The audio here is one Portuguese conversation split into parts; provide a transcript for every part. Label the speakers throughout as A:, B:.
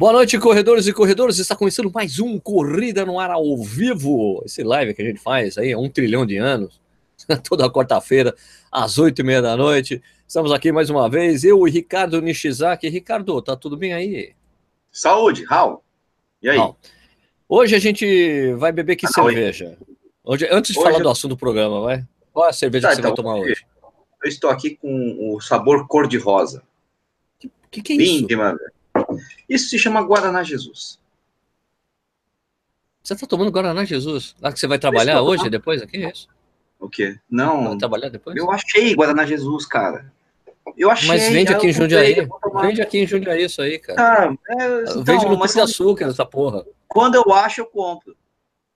A: Boa noite, corredores e corredores. Está começando mais um Corrida no Ar ao vivo. Esse live que a gente faz aí há um trilhão de anos, toda quarta-feira, às oito e meia da noite. Estamos aqui mais uma vez, eu e Ricardo Nishizaki. Ricardo, tá tudo bem aí?
B: Saúde, Raul. E aí? Raul.
A: Hoje a gente vai beber que cerveja? Hoje, antes de hoje falar do assunto do programa, vai. Qual é a cerveja tá, que você então, vai tomar hoje?
B: Eu estou aqui com o sabor cor-de-rosa.
A: Que, que, que é isso? Lindo, mano.
B: Isso se chama Guaraná Jesus.
A: Você está tomando Guaraná Jesus? Lá que você vai trabalhar hoje, depois? Aqui é isso?
B: O quê? Não.
A: Vai trabalhar depois?
B: Eu achei Guaraná Jesus, cara. Eu achei.
A: Mas vende aqui em Jundiaí. Vende aqui em Jundiaí isso aí, cara. Ah, é, então, vende no Pão de Açúcar essa porra.
B: Quando eu acho, eu compro.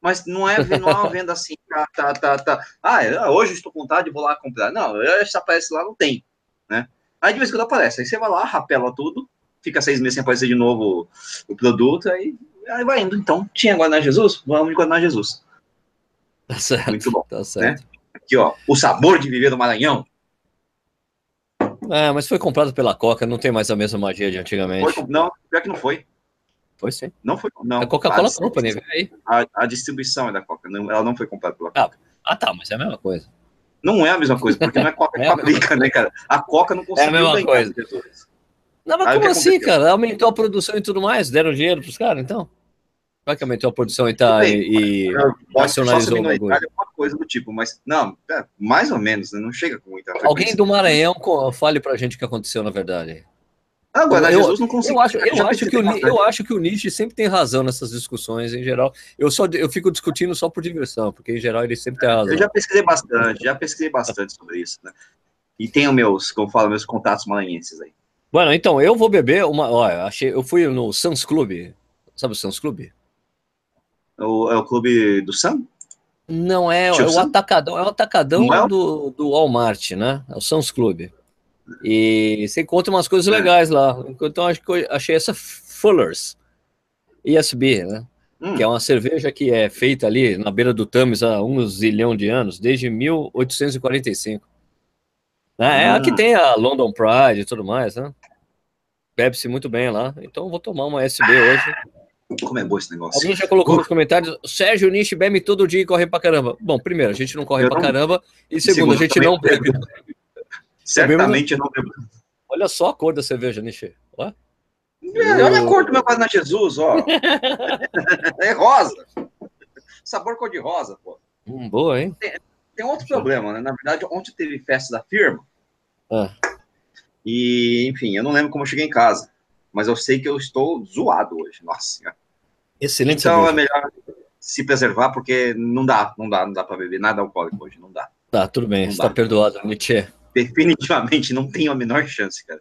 B: Mas não é, não é uma venda assim, tá, tá, tá, tá. Ah, hoje estou com vontade, vou lá comprar. Não, essa aparece lá, não tem, né? Aí de vez em quando aparece. Aí você vai lá, rapela tudo, fica seis meses sem aparecer de novo o produto, aí, aí vai indo. Então, tinha Guaraná Jesus? Vamos de Guaraná Jesus.
A: Tá certo.
B: Muito bom.
A: Tá certo. Né?
B: Aqui, ó, o sabor de viver no Maranhão.
A: É, mas foi comprado pela Coca, não tem mais a mesma magia de antigamente.
B: Foi, não, pior que não foi.
A: Foi sim.
B: Não foi, não.
A: A Coca-Cola Company, aí.
B: A, a, distribuição é da Coca, não, ela não foi comprada pela Coca.
A: Ah, ah, tá, mas é a mesma coisa.
B: Não é a mesma coisa, porque não é Coca que é fabrica, né, cara? A Coca não conseguiu
A: É a mesma coisa. Não, mas como assim, cara? Aumentou a produção e tudo mais, deram dinheiro pros caras, então? Vai que aumentou a produção e tá e, e nacionalizou o bagulho.
B: Coisa do tipo, mas não, é, mais ou menos, né? Não chega com muita frequência.
A: Alguém do Maranhão fale pra gente o que aconteceu na verdade.
B: Agora, eu, Jesus não conseguiu.
A: Eu acho, eu, acho que o, eu acho que o Nietzsche sempre tem razão nessas discussões, em geral. Eu só eu fico discutindo só por diversão, porque em geral ele sempre tem razão.
B: Eu já pesquisei bastante, já pesquisei bastante sobre isso, né? E tenho meus, como falo, meus contatos maranhenses aí.
A: Bueno, então, eu vou beber uma. Olha, achei, eu fui no Sans Club. Sabe o Sans Club?
B: O, é o clube do Sam?
A: Não é, é o atacadão, é o atacadão é? do, do Walmart, né? É o Sans Club. E você encontra umas coisas é. legais lá. Então acho que eu achei essa Fullers ISB, né? Hum. Que é uma cerveja que é feita ali na beira do Thames há uns zilhão de anos, desde 1845. Né? É a que hum. tem a London Pride e tudo mais, né? Bebe-se muito bem lá. Então vou tomar uma SB hoje.
B: Como é bom esse negócio.
A: Alguém já colocou nos comentários, Sérgio Nishi bebe todo dia e corre pra caramba. Bom, primeiro, a gente não corre eu pra não... caramba. E segundo, segundo a gente não bebe.
B: Certamente eu não bebo.
A: Olha só a cor da cerveja, Nishi.
B: É, olha a cor do meu Guaraná Jesus, ó. é rosa. Sabor cor de rosa, pô.
A: Hum, boa, hein?
B: Tem, tem outro problema, né? Na verdade, ontem teve festa da firma. Ah. E, enfim, eu não lembro como eu cheguei em casa. Mas eu sei que eu estou zoado hoje. Nossa
A: Excelente.
B: Então cerveja. é melhor se preservar, porque não dá, não dá, não dá para beber nada alcoólico hoje, não dá.
A: Tá, tudo bem, está perdoado, Nietzsche.
B: Definitivamente não tenho a menor chance, cara.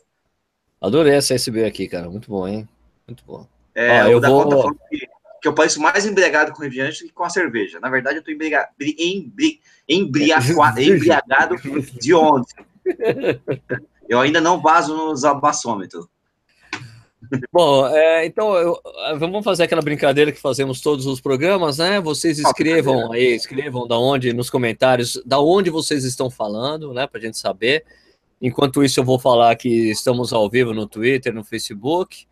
A: Adorei essa SB aqui, cara. Muito bom, hein? Muito bom.
B: É, Ó, eu vou... Que, que, eu pareço mais embriagado com refrigerante que com a cerveja. Na verdade, eu tô embriagado, embri... embriagado, embriagado de ontem. Eu ainda não vazo nos abaçômetros.
A: Bom, é, então eu, vamos fazer aquela brincadeira que fazemos todos os programas, né? Vocês escrevam aí, escrevam da onde nos comentários, da onde vocês estão falando, né? Para a gente saber. Enquanto isso, eu vou falar que estamos ao vivo no Twitter, no Facebook.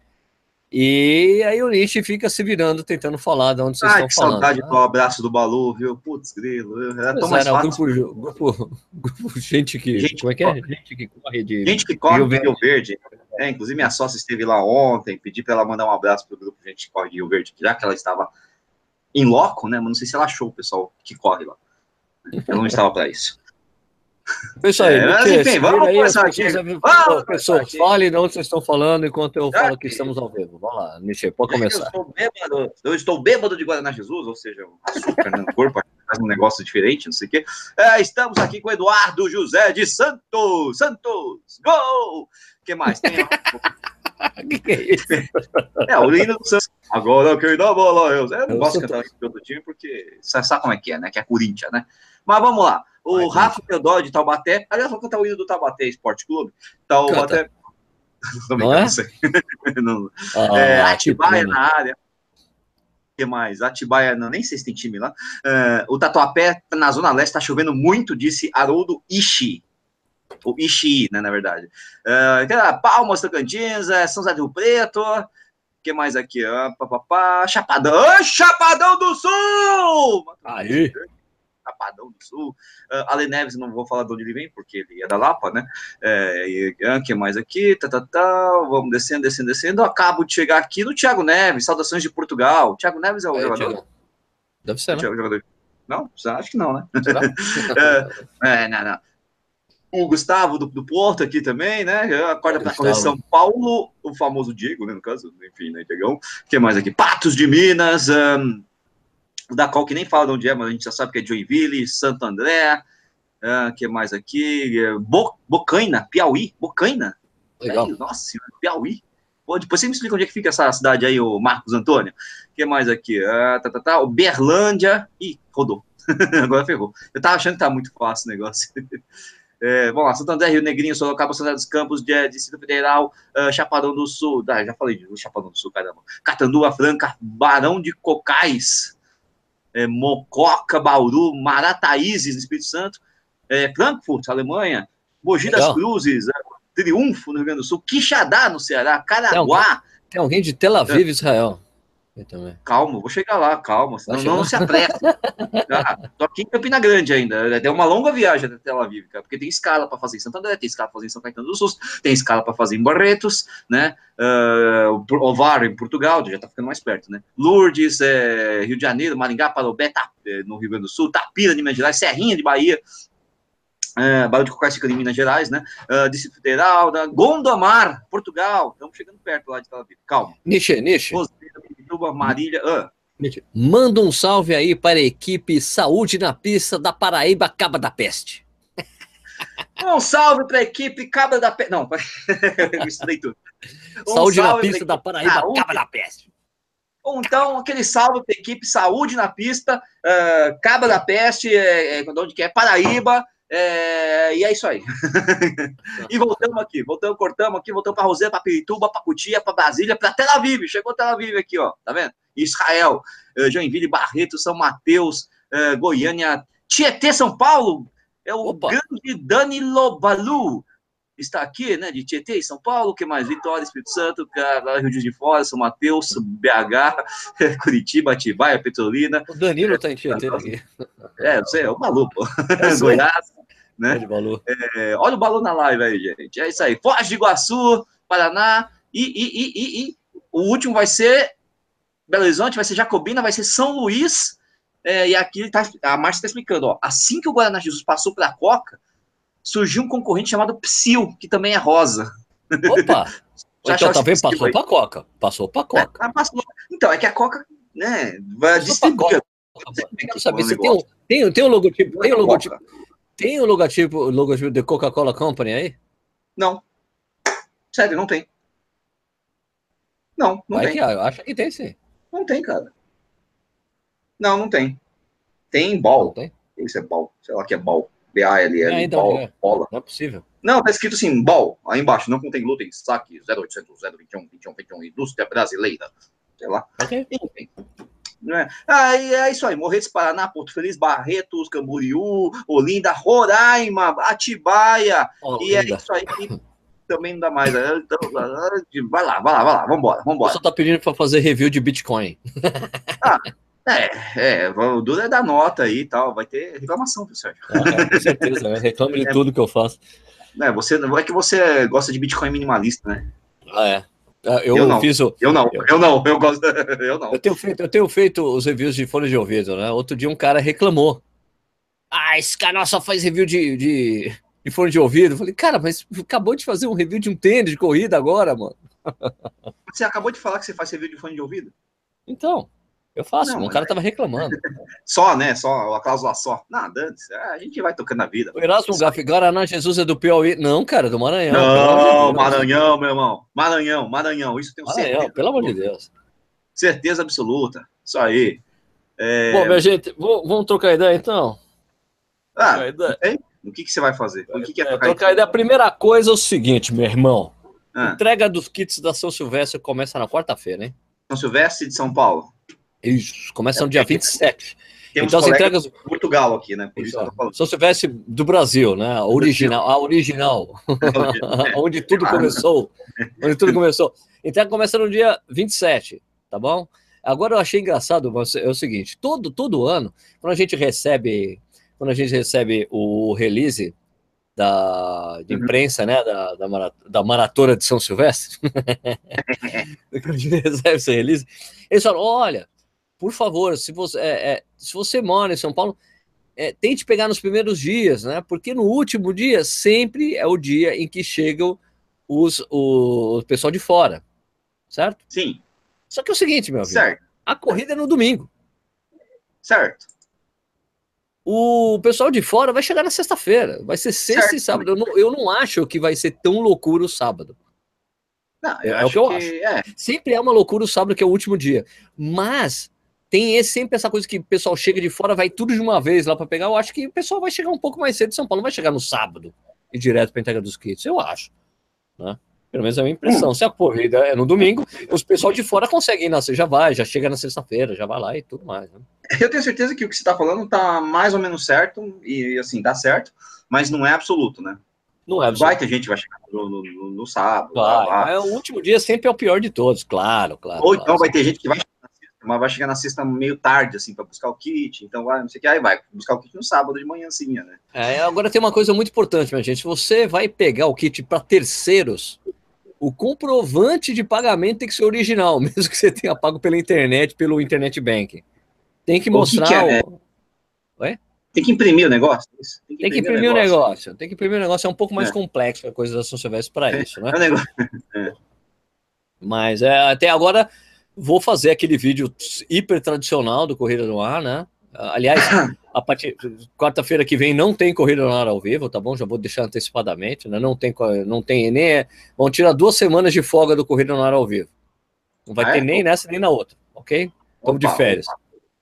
A: E aí o Nietzsche fica se virando, tentando falar de onde vocês Ai, estão que falando.
B: saudade né? do abraço do Balu, viu? Putz, grilo. Era tão mais
A: era, grupo, grupo, grupo, gente que. Gente como é que é? Gente que corre de.
B: Gente que corre de Rio Verde. É, inclusive, minha sócia esteve lá ontem, pedi para ela mandar um abraço para o grupo Gente que corre de Rio Verde, já que ela estava em loco, né? Mas não sei se ela achou o pessoal que corre lá. Ela não estava para isso.
A: Isso aí, é, mas, enfim, vamos aí, começar aqui. Vamos, pessoas, aqui. fale de onde vocês estão falando enquanto eu falo que estamos ao vivo. Vamos lá, Michel, pode começar.
B: Eu estou bêbado, eu estou bêbado de Guaraná Jesus, ou seja, açúcar no corpo, faz um negócio diferente, não sei o quê. É, estamos aqui com Eduardo José de Santos. Santos, gol! O que mais? Tem que, que é isso? É, o hino do Santos. Agora quem dá bola, eu, eu não eu gosto de cantar tô... do time porque você sabe como é que é, né? Que é Corinthians, né? Mas vamos lá. O Rafa Teodoro de Taubaté, aliás, vou cantar o hino do Taubaté Esporte Clube. Taubaté.
A: Não, não é?
B: não. Ah, é, Atibaia na área. O que mais? Atibaia, não, nem sei se tem time lá. Uh, o Tatuapé, na Zona Leste, está chovendo muito, disse Haroldo Ishi. O Ishi, né, na verdade. Uh, Palmas, Tocantins, é, São José do Preto. que mais aqui? Ah, pá, pá, pá, Chapadão. Ah, Chapadão do Sul!
A: Aí.
B: Chapadão do Sul. Uh, Ale Neves, não vou falar de onde ele vem, porque ele é da Lapa, né? É, e uh, que mais aqui? Tá, tá, tá. Vamos descendo, descendo, descendo. acabo de chegar aqui no Thiago Neves, saudações de Portugal. Thiago Neves é o é, jogador? Thiago.
A: Deve ser, né?
B: Jogador. Não? Acho que não, né? é, é, não, não. O Gustavo do, do Porto aqui também, né? Acorda para correr São Paulo, o famoso Diego, né? No caso, enfim, né, Diegão? O que mais aqui? Patos de Minas, um, da qual que nem fala de onde é, mas a gente já sabe que é Joinville, Santo André, o uh, que mais aqui? Bo, Bocaina, Piauí, Bocaina.
A: Legal.
B: É, nossa, Piauí. Pô, depois você me explica onde é que fica essa cidade aí, o Marcos Antônio. O que mais aqui? Uh, tá, tá, tá. Berlândia. Ih, rodou. Agora ferrou. Eu tava achando que tá muito fácil o negócio. É, vamos lá, Santo André, Rio Negrinho, Sorocaba, São José dos Campos, de, Distrito Federal, uh, Chapadão do Sul, ah, já falei de Chapadão do Sul, caramba, Catanduva Franca, Barão de Cocais, é, Mococa, Bauru, Marataízes, no Espírito Santo, é, Frankfurt, Alemanha, Mogi das Cruzes, é, Triunfo, no Rio Grande do Sul, Quixadá, no Ceará, Caraguá. Tem
A: alguém, tem alguém de Tel Aviv, Israel.
B: Calma, vou chegar lá, calma, senão não, não se apressa. ah, tô aqui em Campina Grande ainda. É uma longa viagem até Tel Aviv, cara, porque tem escala para fazer em Santo André, tem escala para fazer em São Caetano do Sul, tem escala para fazer em Barretos, né? Uh, Ovar em Portugal, já tá ficando mais perto, né? Lourdes, é, Rio de Janeiro, Maringá, Parobé, é, no Rio Grande do Sul, Tapira, de Minas Gerais, Serrinha de Bahia, é, Barão de Cocais fica em Minas Gerais, né? Uh, Distrito Federal, da Gondomar, Portugal. Estamos chegando perto lá de Tel Aviv. Calma.
A: Niche, niche.
B: Marília. Ah.
A: Manda um salve aí para a equipe Saúde na Pista da Paraíba Caba da Peste.
B: Um salve para a equipe Caba da Peste. Não, tudo.
A: Um Saúde na Pista da Paraíba Saúde. Caba da Peste.
B: Então, aquele salve para a equipe Saúde na Pista, uh, Caba da Peste, é, é, onde que é? Paraíba. É, e é isso aí. e voltamos aqui, voltamos, cortamos aqui, voltamos para Roseira, para Pirituba, para Cutia, para Brasília, para Tel Aviv. Chegou Tel Aviv aqui, ó, tá vendo? Israel, uh, Joinville, Barreto, São Mateus, uh, Goiânia, Tietê, São Paulo. É o Opa. grande Danilo Balu. Está aqui, né, de Tietê, em São Paulo, que mais? Vitória, Espírito Santo, Rio de Fora, São Mateus, BH, Curitiba, Atibaia, Petrolina.
A: O Danilo está em Tietê aqui.
B: É, eu sei, é o Balu, pô. É Goiás, né? É, olha o balão na live aí, gente. É isso aí. Foz de Iguaçu, Paraná. E, e, e, e, e o último vai ser Belo Horizonte, vai ser Jacobina, vai ser São Luís. É, e aqui tá, a Márcia está explicando, ó. Assim que o Guaraná Jesus passou para a Coca, surgiu um concorrente chamado Psil, que também é rosa.
A: Opa! então também passou para Coca. Passou para a Coca.
B: É, passou. Então, é que a Coca, né, vai distribuir.
A: Sabe, você tem, um, tem, tem um logotipo, tem um logotipo, tem o logotipo, logotipo de Coca-Cola Company aí?
B: Não. Sério, não tem. Não, não Vai tem.
A: Que, eu acho que tem sim.
B: Não tem, cara. Não, não tem. Tem ball. Não tem? Isso é ball. Sei lá que é ball. B-A-L-L. É, então, é.
A: bola. Não é possível.
B: Não, tá escrito assim, ball. Aí embaixo, não contém glúten, saque 0800 021 21 21 indústria brasileira. Sei lá.
A: Ok.
B: Enfim. Né? Aí é isso aí, Morretes, Paraná, Porto Feliz, Barretos, Camboriú, Olinda, Roraima, Atibaia, Olinda. e é isso aí também não dá mais. Né? Então, vai lá, vai lá, vai lá, vambora, vambora.
A: Só tá pedindo para fazer review de Bitcoin.
B: Ah, é, é, o duro é dar nota aí e tal, vai ter reclamação, viu, Sérgio?
A: Ah, com certeza, né? reclame de é, tudo que eu faço.
B: É, você, é que você gosta de Bitcoin minimalista, né?
A: Ah, é. Ah, eu, eu,
B: não,
A: fiz o,
B: eu não, eu, eu não, eu gosto, eu não.
A: Eu tenho, feito, eu tenho feito os reviews de fone de ouvido, né? Outro dia um cara reclamou. Ah, esse canal só faz review de, de, de fone de ouvido. Eu falei, cara, mas acabou de fazer um review de um tênis de corrida agora, mano.
B: Você acabou de falar que você faz review de fone de ouvido?
A: Então. Eu faço, não, um cara é... tava reclamando.
B: só, né? Só, a cláusula só. Nada, antes. É, a gente vai tocando a vida.
A: O Erasmo Gaff, Guaraná Jesus é do Piauí. Não, cara, do Maranhão.
B: Não, Maranhão, meu irmão. Maranhão, Maranhão. Isso tem
A: Maranhão, certeza. pelo amor de Deus.
B: Certeza absoluta. Isso aí.
A: É... Bom, minha gente, vamos trocar ideia então?
B: Ah, ideia. o que, que você vai fazer? O que, que é,
A: trocar, trocar ideia? A primeira coisa é o seguinte, meu irmão. Ah. Entrega dos kits da São Silvestre começa na quarta-feira, hein?
B: São Silvestre de São Paulo.
A: Isso, começa no dia 27.
B: Temos então as entregas. Portugal aqui, né? Por
A: isso, Se eu tivesse do Brasil, né? A original, a original. onde tudo começou. Onde tudo começou. Então começa no dia 27, tá bom? Agora eu achei engraçado é o seguinte: todo, todo ano, quando a gente recebe, quando a gente recebe o release da de uhum. imprensa, uhum. né, da, da, da, maratona de São Silvestre, quando a gente recebe esse release, eles falam: olha, por favor, se você, é, é, se você mora em São Paulo, é, tente pegar nos primeiros dias, né? Porque no último dia sempre é o dia em que chegam os, o, o pessoal de fora, certo?
B: Sim.
A: Só que é o seguinte, meu amigo. Certo. A corrida é no domingo.
B: Certo.
A: O pessoal de fora vai chegar na sexta-feira. Vai ser sexta certo. e sábado. Eu não, eu não acho que vai ser tão loucura o sábado.
B: Não, é o que eu que acho. É.
A: Sempre é uma loucura o sábado, que é o último dia. Mas tem esse, sempre essa coisa que o pessoal chega de fora, vai tudo de uma vez lá para pegar. Eu acho que o pessoal vai chegar um pouco mais cedo de São Paulo, não vai chegar no sábado e direto para entrega dos kits. Eu acho. Né? Pelo menos é a minha impressão. Hum. Se a corrida é no domingo, os pessoal de fora conseguem nascer, já vai, já chega na sexta-feira, já vai lá e tudo mais. Né?
B: Eu tenho certeza que o que você está falando está mais ou menos certo, e assim, dá certo, mas não é absoluto, né?
A: Não é absoluto.
B: Vai ter gente que vai chegar no, no, no sábado.
A: Vai, lá, lá. o último dia sempre é o pior de todos, claro, claro.
B: Ou
A: então
B: claro. vai ter gente que vai mas vai chegar na sexta meio tarde, assim, para buscar o kit, então vai, não sei o que, aí vai buscar o kit no sábado de manhãzinha, né?
A: É, agora tem uma coisa muito importante, minha gente, se você vai pegar o kit para terceiros, o comprovante de pagamento tem que ser original, mesmo que você tenha pago pela internet, pelo internet banking. Tem que mostrar. O que que é, o...
B: Ué? Tem que imprimir o negócio?
A: Tem que, tem que imprimir, o negócio. negócio. Tem que imprimir o negócio. É um pouco mais é. complexo a coisa da São Silvestre para é. isso, né? É negócio. É. Mas é, até agora vou fazer aquele vídeo hiper tradicional do Corrida no Ar, né? Aliás, a partir quarta-feira que vem não tem corrida no ar ao vivo, tá bom? Já vou deixar antecipadamente, né? Não tem, não tem nem. É, vão tirar duas semanas de folga do corrida no ar ao vivo. Não vai ah, ter é? nem nessa nem na outra, ok? Estamos de férias.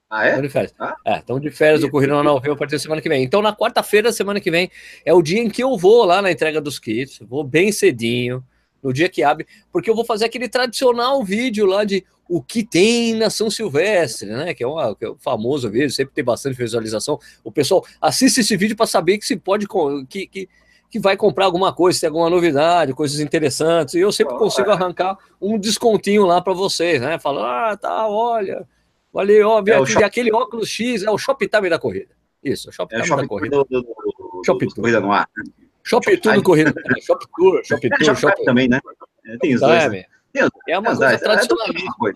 B: Ah, é?
A: Estamos de férias. Ah? É, estamos de férias do Corrida no Ar ao vivo a partir da semana que vem. Então, na quarta-feira, semana que vem, é o dia em que eu vou lá na entrega dos kits. Vou bem cedinho no dia que abre, porque eu vou fazer aquele tradicional vídeo lá de o que tem na São Silvestre, né? Que é, uma, que é um famoso vídeo, sempre tem bastante visualização. O pessoal assiste esse vídeo para saber que se pode que, que, que vai comprar alguma coisa, se tem alguma novidade, coisas interessantes. E eu sempre consigo arrancar um descontinho lá para vocês, né? Falando, ah, tá, olha, valeu, ó, é aqui, aquele óculos X é o Shoptime da corrida. Isso,
B: o Shoptime é da corrida. Do, do, do,
A: Shop do, Corrida no ar. Shop Tour Corrida. É, Shop Tour, Shop
B: é, Tour, Shop
A: também,
B: né?
A: É, tem os dois. Né? É uma coisa tradicionalíssima.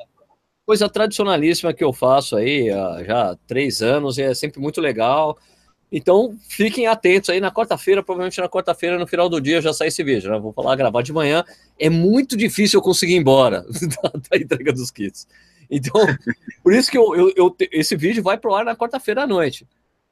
A: Coisa tradicionalíssima que eu faço aí há já três anos e é sempre muito legal. Então, fiquem atentos aí na quarta-feira, provavelmente na quarta-feira, no final do dia, já sai esse vídeo. Né? Vou falar, gravar de manhã. É muito difícil eu conseguir ir embora da, da entrega dos kits. Então, por isso que eu, eu, eu esse vídeo vai pro ar na quarta-feira à noite.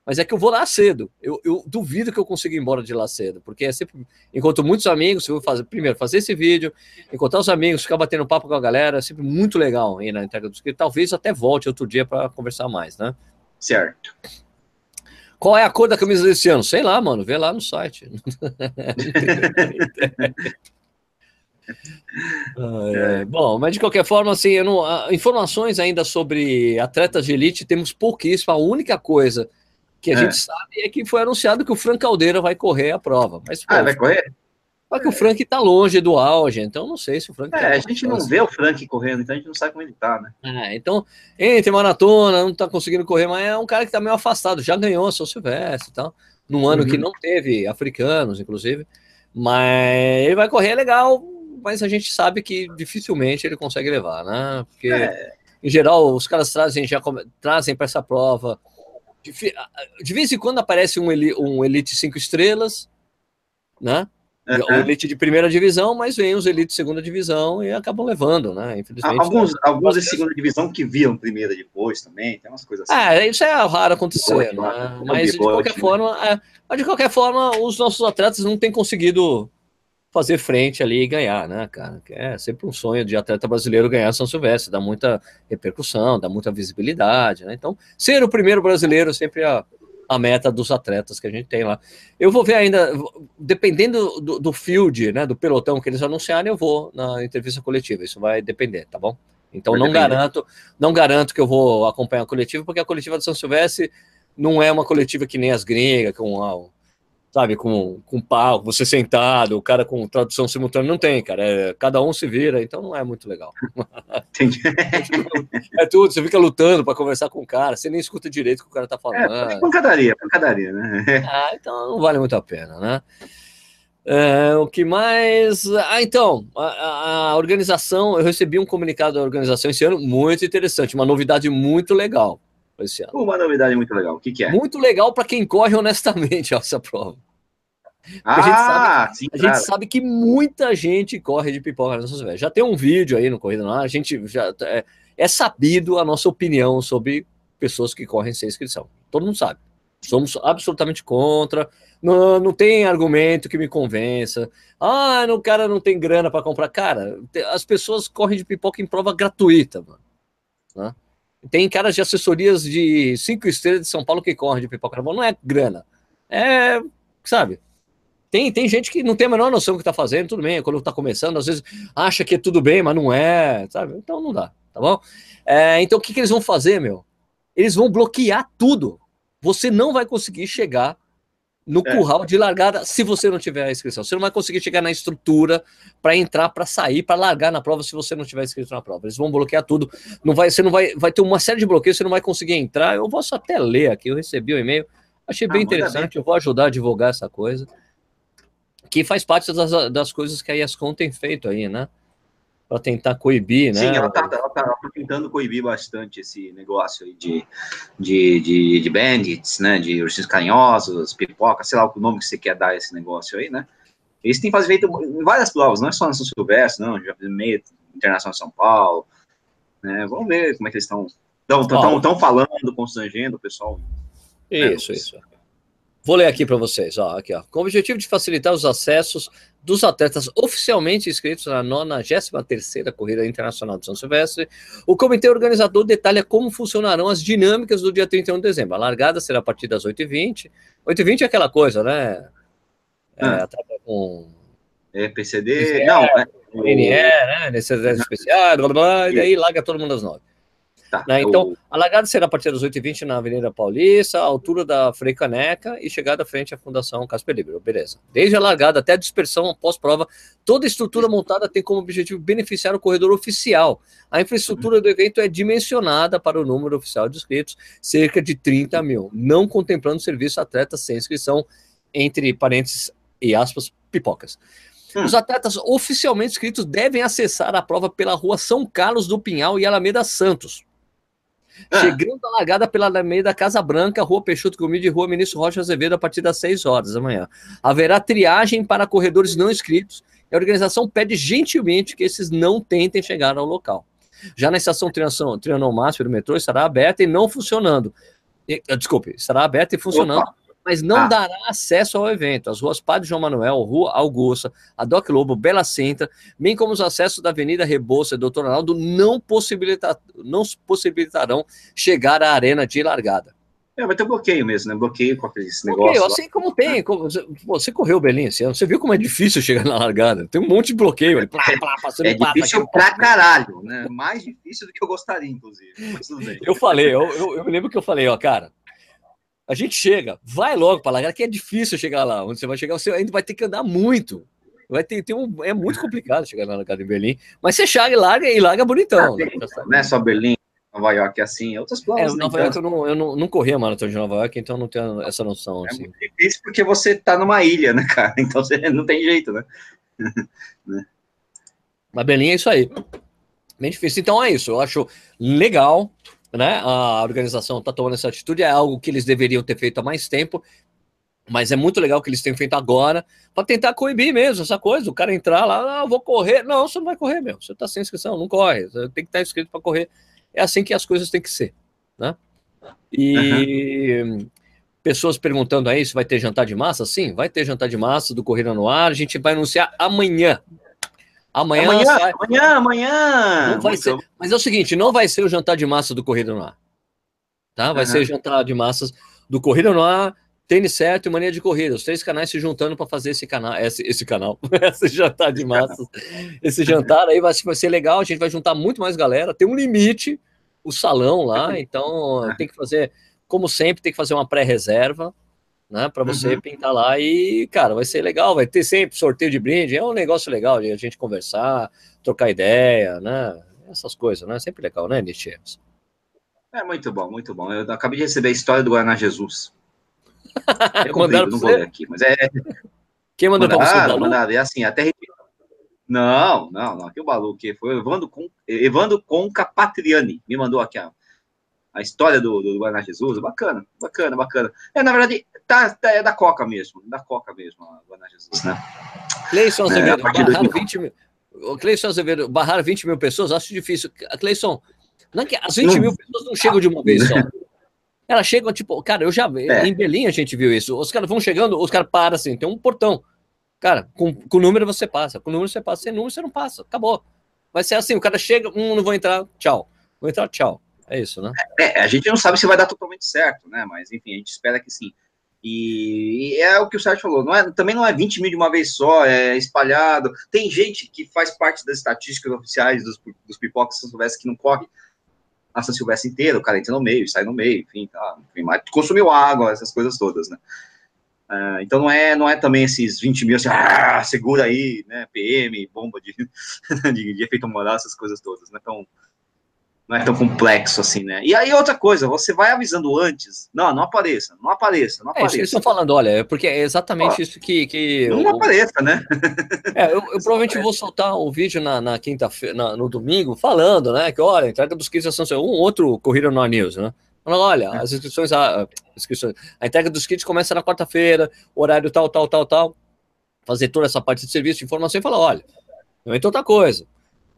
A: Mas é que eu vou lá cedo. Eu, eu, duvido que eu consiga ir embora de lá cedo, porque é sempre. Encontro muitos amigos, eu vou fazer, primeiro, fazer esse vídeo, encontrar os amigos, ficar batendo papo com a galera, é sempre muito legal aí na entrega dos inscritos. Talvez até volte outro dia para conversar mais, né?
B: Certo.
A: Qual é a cor da camisa desse ano? Sei lá, mano, vê lá no site. é, bom, mas de qualquer forma, assim, não, informações ainda sobre atletas de elite temos pouquíssimo. A única coisa que a é. gente sabe é que foi anunciado que o Frank Caldeira vai correr a prova. Mas,
B: pô, ah, vai correr?
A: Só que o Frank tá longe do auge, então não sei se o Frank.
B: É, tá a gente não vê o Frank correndo, então a gente não sabe como ele tá, né?
A: É, então, entre maratona, não tá conseguindo correr, mas é um cara que tá meio afastado, já ganhou São Silvestre e tal, num ano uhum. que não teve africanos, inclusive. Mas ele vai correr legal, mas a gente sabe que dificilmente ele consegue levar, né? Porque, é. em geral, os caras trazem, já trazem para essa prova de, de, vez em quando aparece um, um Elite 5 estrelas, né? Uhum. Elite de primeira divisão, mas vem os Elite de segunda divisão e acabam levando, né?
B: Infelizmente. Alguns, alguns de segunda divisão que viam primeira depois também, tem umas coisas assim.
A: É, isso é raro acontecer, né? Mas de qualquer forma, é, de qualquer forma, os nossos atletas não têm conseguido fazer frente ali e ganhar, né, cara? É sempre um sonho de atleta brasileiro ganhar São Silvestre, dá muita repercussão, dá muita visibilidade, né? Então, ser o primeiro brasileiro sempre a, a meta dos atletas que a gente tem lá. Eu vou ver ainda, dependendo do, do field, né, do pelotão que eles anunciarem, eu vou na entrevista coletiva, isso vai depender, tá bom? Então, vai não depender. garanto, não garanto que eu vou acompanhar a coletiva, porque a coletiva de São Silvestre não é uma coletiva que nem as gringas, com sabe, com, com pau, você sentado, o cara com tradução simultânea, não tem, cara. É, cada um se vira, então não é muito legal. Entendi. é tudo, você fica lutando para conversar com o cara, você nem escuta direito o que o cara tá falando. É,
B: pancadaria, pancadaria, né?
A: ah, então não vale muito a pena, né? É, o que mais? Ah, então, a, a, organização, eu recebi um comunicado da organização esse ano muito interessante, uma novidade muito legal
B: esse ano. Uma novidade muito legal, o que, que é?
A: Muito legal para quem corre honestamente essa prova. Ah, a, gente, sabe, sim, a gente sabe que muita gente corre de pipoca nessas velhas. Já tem um vídeo aí no Corrida Ar, a gente já é, é sabido a nossa opinião sobre pessoas que correm sem inscrição. Todo mundo sabe. Somos absolutamente contra. Não, não tem argumento que me convença. Ah, o cara não tem grana para comprar. Cara, as pessoas correm de pipoca em prova gratuita, mano. Né? Tem caras de assessorias de cinco estrelas de São Paulo que correm de pipoca na mão. Não é grana. É, sabe? Tem, tem gente que não tem a menor noção do que tá fazendo, tudo bem, quando tá começando, às vezes acha que é tudo bem, mas não é, sabe? Então não dá, tá bom? É, então o que, que eles vão fazer, meu? Eles vão bloquear tudo. Você não vai conseguir chegar no é. curral de largada se você não tiver a inscrição. Você não vai conseguir chegar na estrutura para entrar, para sair, para largar na prova se você não tiver inscrito na prova. Eles vão bloquear tudo. Não vai, você não vai, vai ter uma série de bloqueios, você não vai conseguir entrar. Eu posso até ler aqui, eu recebi o um e-mail, achei ah, bem interessante, eu vou ajudar a divulgar essa coisa. Que faz parte das, das coisas que a ESCOM tem feito aí, né? Para tentar coibir, né?
B: Sim, ela está ela tá, tá tentando coibir bastante esse negócio aí de, de, de, de bandits, né? De ursinhos carinhosos, pipoca, sei lá o nome que você quer dar a esse negócio aí, né? Eles têm feito várias provas, não é só na São Silvestre, não, já meio Internacional de São Paulo, né? Vamos ver como é que eles estão estão tão falando, constrangendo o pessoal.
A: Isso, né? isso. Vou ler aqui para vocês, ó, aqui, ó. Com o objetivo de facilitar os acessos dos atletas oficialmente inscritos na 93ª Corrida Internacional de São Silvestre, o comitê organizador detalha como funcionarão as dinâmicas do dia 31 de dezembro. A largada será a partir das 8h20. 8h20 é aquela coisa, né?
B: É, ah. com... É, PCD, não, é...
A: NE, né? Necessidades especiais, blá, blá, blá, e daí larga todo mundo às 9 Tá, né? Então, a largada será a partir das 8h20 na Avenida Paulista, à altura da Frei Caneca e chegada frente à Fundação Casper Libre. Beleza. Desde a largada até a dispersão pós-prova, toda a estrutura montada tem como objetivo beneficiar o corredor oficial. A infraestrutura do evento é dimensionada para o número oficial de inscritos, cerca de 30 mil, não contemplando serviço atletas sem inscrição, entre parênteses e aspas, pipocas. Hum. Os atletas oficialmente inscritos devem acessar a prova pela rua São Carlos do Pinhal e Alameda Santos ah. Chegando a largada pela meio da Casa Branca, Rua Peixoto Comida e Rua Ministro Rocha Azevedo a partir das 6 horas da manhã. Haverá triagem para corredores não inscritos e a organização pede gentilmente que esses não tentem chegar ao local. Já na estação Trianon Máximo do metrô estará aberta e não funcionando. E, desculpe, estará aberta e funcionando. Opa mas não ah. dará acesso ao evento. As ruas Padre João Manuel, Rua Augusta, a Doc Lobo, Bela Sintra, bem como os acessos da Avenida Rebouça e Doutor Arnaldo não, possibilita não possibilitarão chegar à arena de largada.
B: É, vai ter bloqueio mesmo, né? Bloqueio com esse negócio. Bloqueio,
A: assim como tem. Como, você correu Belém esse ano, você viu como é difícil chegar na largada. Tem um monte de bloqueio. Ali,
B: plá, plá, passando é difícil pra caralho, né? Mais difícil do que eu gostaria, inclusive.
A: Eu falei, eu, eu, eu lembro que eu falei, ó, cara, a gente chega, vai logo para largar, que é difícil chegar lá. Onde você vai chegar, você ainda vai ter que andar muito. Vai ter, ter um, é muito complicado chegar na largada em Berlim. Mas você chega e larga e larga bonitão.
B: Ah, né? Não é só Berlim, Nova York é assim, outras
A: provas. É, Nova York eu não, eu não, não corri a maratona de Nova York, então não tenho essa noção. É
B: assim. muito difícil porque você tá numa ilha, né, cara? Então você não tem jeito, né?
A: né? Mas Berlim é isso aí. Bem difícil. Então é isso. Eu acho legal né? A organização está tomando essa atitude, é algo que eles deveriam ter feito há mais tempo, mas é muito legal que eles tenham feito agora, para tentar coibir mesmo essa coisa, o cara entrar lá, ah, vou correr. Não, você não vai correr, meu. Você está sem inscrição, não corre. Você tem que estar inscrito para correr. É assim que as coisas têm que ser, né? E uhum. pessoas perguntando aí se vai ter jantar de massa. Sim, vai ter jantar de massa do Corrida no Ar. A gente vai anunciar amanhã, Amanhã,
B: amanhã, sai... amanhã, amanhã.
A: Não vai ser. Mas é o seguinte, não vai ser o jantar de massa do Corrida no Ar. Tá? Vai uhum. ser o jantar de massas do Corrida no Ar, Tênis Certo e Mania de Corrida. Os três canais se juntando para fazer esse canal, esse, esse canal, esse jantar de massas. esse jantar aí vai, vai ser legal, a gente vai juntar muito mais galera. Tem um limite, o salão lá, então tem que fazer, como sempre, tem que fazer uma pré-reserva né? Para você uhum. pintar lá e, cara, vai ser legal, vai ter sempre sorteio de brinde, é um negócio legal de a gente conversar, trocar ideia, né? Essas coisas, né? Sempre legal, né, Nietzsche?
B: É muito bom, muito bom. Eu acabei de receber a história do Guaraná Jesus. É comprido, não vou ler aqui, mas é.
A: Quem mandou
B: para você? Mandaram, é assim, até não, não, não. Aqui o Balu, que foi o Evandro, Con, Evandro Conca Patriani, me mandou aqui a, a história do, do Guaraná Jesus. Bacana, bacana, bacana. É, na verdade, tá, tá, é da Coca mesmo, da Coca mesmo, a Guaraná Jesus, né?
A: Cleison é, Azevedo, é, barrar 20 mil. Cleison Azevedo, barrar 20 mil pessoas, acho difícil. Cleison, não, é as 20 mil pessoas não chegam de uma vez só. Elas chegam, tipo, cara, eu já vi, é. em Berlim a gente viu isso. Os caras vão chegando, os caras param assim, tem um portão. Cara, com, com número você passa, com número você passa, sem número você não passa, acabou. Vai ser assim, o cara chega, um não vou entrar, tchau. Vou entrar, tchau. É isso, né?
B: É, a gente não sabe se vai dar totalmente certo, né? Mas, enfim, a gente espera que sim. E, é o que o Sérgio falou, não é, também não é 20 mil de uma vez só, é espalhado. Tem gente que faz parte das estatísticas oficiais dos, dos pipocas São Silvestre que não corre a São Silvestre inteira, o cara entra no meio, sai no meio, enfim, tá, enfim consumiu água, essas coisas todas, né? Uh, então não é, não é também esses 20 mil, assim, ah, segura aí, né, PM, bomba de, de, de efeito moral, essas coisas todas, né? Então, não é tão complexo assim, né? E aí outra coisa, você vai avisando antes, não, não apareça, não apareça, não apareça. É,
A: eles estão falando, olha, é porque é exatamente isso que... que
B: não eu, apareça, né?
A: É, eu, eu provavelmente vou soltar um vídeo na, na quinta-feira, no domingo, falando, né, que olha, entrega dos kits são um outro Corrida no News, né? Falando, olha, é. as inscrições, a, inscrições, a entrega dos kits começa na quarta-feira, horário tal, tal, tal, tal, fazer toda essa parte de serviço, de informação e falar, olha, não é outra coisa,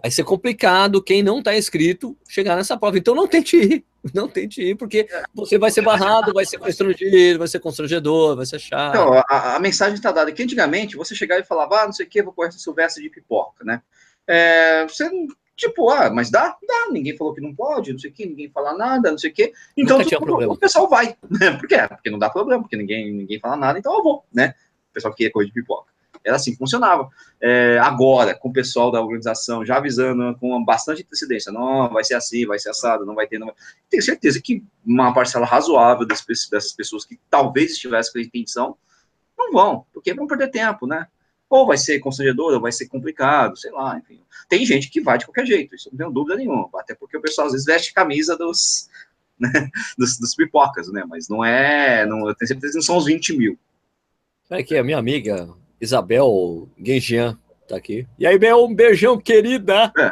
A: Vai ser complicado quem não está inscrito chegar nessa prova. Então não tente ir, não tente ir, porque você vai ser barrado, vai ser constrangido, vai ser constrangedor, vai ser chato.
B: Então, a, a mensagem está dada que antigamente você chegava e falava, ah, não sei o que, vou correr essa Silvestre de pipoca, né? É, você tipo, ah, mas dá? Dá, ninguém falou que não pode, não sei o que, ninguém fala nada, não sei o que. Então tudo, o pessoal vai, né? Por quê? Porque não dá problema, porque ninguém, ninguém fala nada, então eu vou, né? O pessoal que quer correr de pipoca. Era assim que funcionava. É, agora, com o pessoal da organização já avisando com bastante antecedência, não, vai ser assim, vai ser assado, não vai ter. Não vai... Tenho certeza que uma parcela razoável dessas pessoas que talvez estivessem com a intenção não vão, porque vão perder tempo, né? Ou vai ser constrangedor, ou vai ser complicado, sei lá, enfim. Tem gente que vai de qualquer jeito, isso não tenho dúvida nenhuma, até porque o pessoal às vezes veste camisa dos, né, dos, dos, pipocas, né? Mas não é, não, eu tenho certeza que não são os 20 mil.
A: É que a minha amiga, Isabel Genjian tá aqui. E aí, Bel, um beijão, querida. É.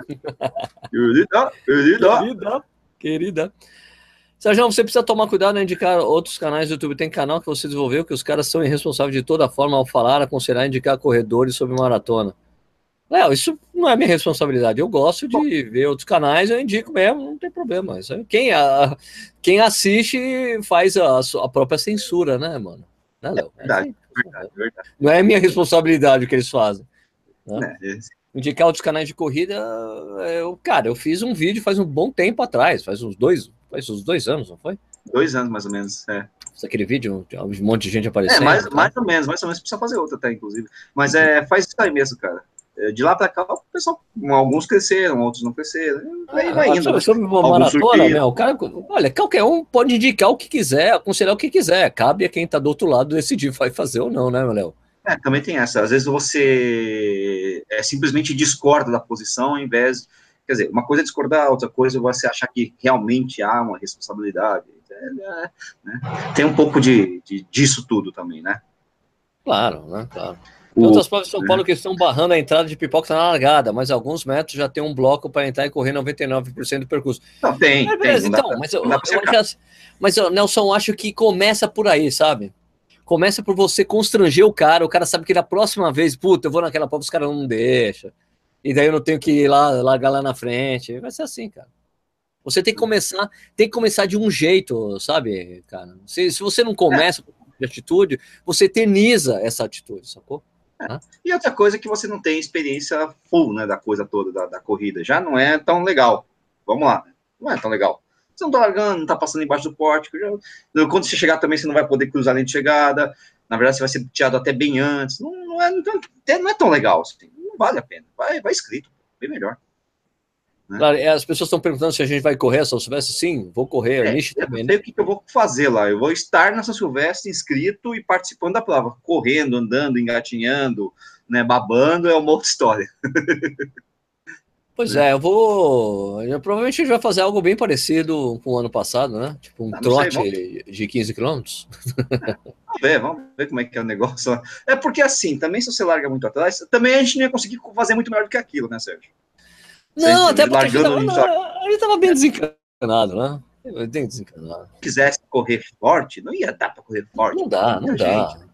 B: Querida, querida.
A: Querida, querida. Sérgio, você precisa tomar cuidado em indicar outros canais do YouTube. Tem canal que você desenvolveu que os caras são irresponsáveis de toda forma ao falar, aconselhar, indicar corredores sobre maratona. Léo, isso não é minha responsabilidade. Eu gosto de Bom. ver outros canais, eu indico mesmo, não tem problema. Quem, a, quem assiste faz a, a própria censura, né, mano? Né, Léo? É verdade. Verdade, verdade. Não é minha responsabilidade o que eles fazem. Né? É, Indicar outros canais de corrida, eu, cara, eu fiz um vídeo faz um bom tempo atrás, faz uns dois, faz uns dois anos, não foi?
B: Dois anos, mais ou menos, é.
A: Aquele vídeo, um monte de gente aparecendo.
B: É, mais, tá? mais ou menos, mais ou menos, precisa fazer outro até, inclusive. Mas é, faz isso aí mesmo, cara. É, de lá para cá, o pessoal, alguns cresceram, outros não cresceram. Aí ah, vai indo. Sobre,
A: né? sobre uma maratona, né? O cara, olha, qualquer um pode indicar o que quiser, aconselhar o que quiser. Cabe a quem está do outro lado decidir vai fazer ou não, né, Léo?
B: É, também tem essa. Às vezes você é, simplesmente discorda da posição ao invés. Quer dizer, uma coisa é discordar, outra coisa é você achar que realmente há uma responsabilidade. É, é, né? Tem um pouco de, de, disso tudo também, né?
A: Claro, né? Claro. Tem outras provas de São Paulo que estão barrando a entrada de pipoca na largada, mas alguns metros já tem um bloco para entrar e correr 99% do percurso.
B: Não, tem.
A: É, beleza, tem, então, pra, mas, eu, eu, mas eu, Nelson, acho que começa por aí, sabe? Começa por você constranger o cara, o cara sabe que da próxima vez, puta, eu vou naquela prova, os caras não deixam. E daí eu não tenho que ir lá, largar lá na frente. Vai ser assim, cara. Você tem que começar, tem que começar de um jeito, sabe, cara? Se, se você não começa é. de atitude, você eterniza essa atitude, sacou?
B: É. E outra coisa é que você não tem experiência full, né, da coisa toda, da, da corrida. Já não é tão legal. Vamos lá, né? não é tão legal. Você não tá largando, não tá passando embaixo do pórtico. Já... Quando você chegar também, você não vai poder cruzar nem de chegada. Na verdade, você vai ser tirado até bem antes. Não, não, é, não, não é tão legal. Assim. Não vale a pena. Vai, vai escrito, bem melhor.
A: Né? Claro, as pessoas estão perguntando se a gente vai correr a São Silvestre. Sim, vou correr.
B: É, eu também, né? sei o que eu vou fazer lá. Eu vou estar na São Silvestre inscrito e participando da prova. Correndo, andando, engatinhando, né, babando é uma outra história.
A: Pois é, eu vou. Eu, provavelmente a gente vai fazer algo bem parecido com o ano passado, né? Tipo um ah, trote sei, de 15 quilômetros.
B: É, vamos ver, vamos ver como é que é o negócio. É porque assim, também se você larga muito atrás, também a gente não ia conseguir fazer muito melhor do que aquilo, né, Sérgio?
A: Não, até porque gente, tava, gente tava bem desencanado, né? Bem
B: desencanado. Se quisesse correr forte, não ia dar para correr forte.
A: Não dá, não dá.
B: Gente.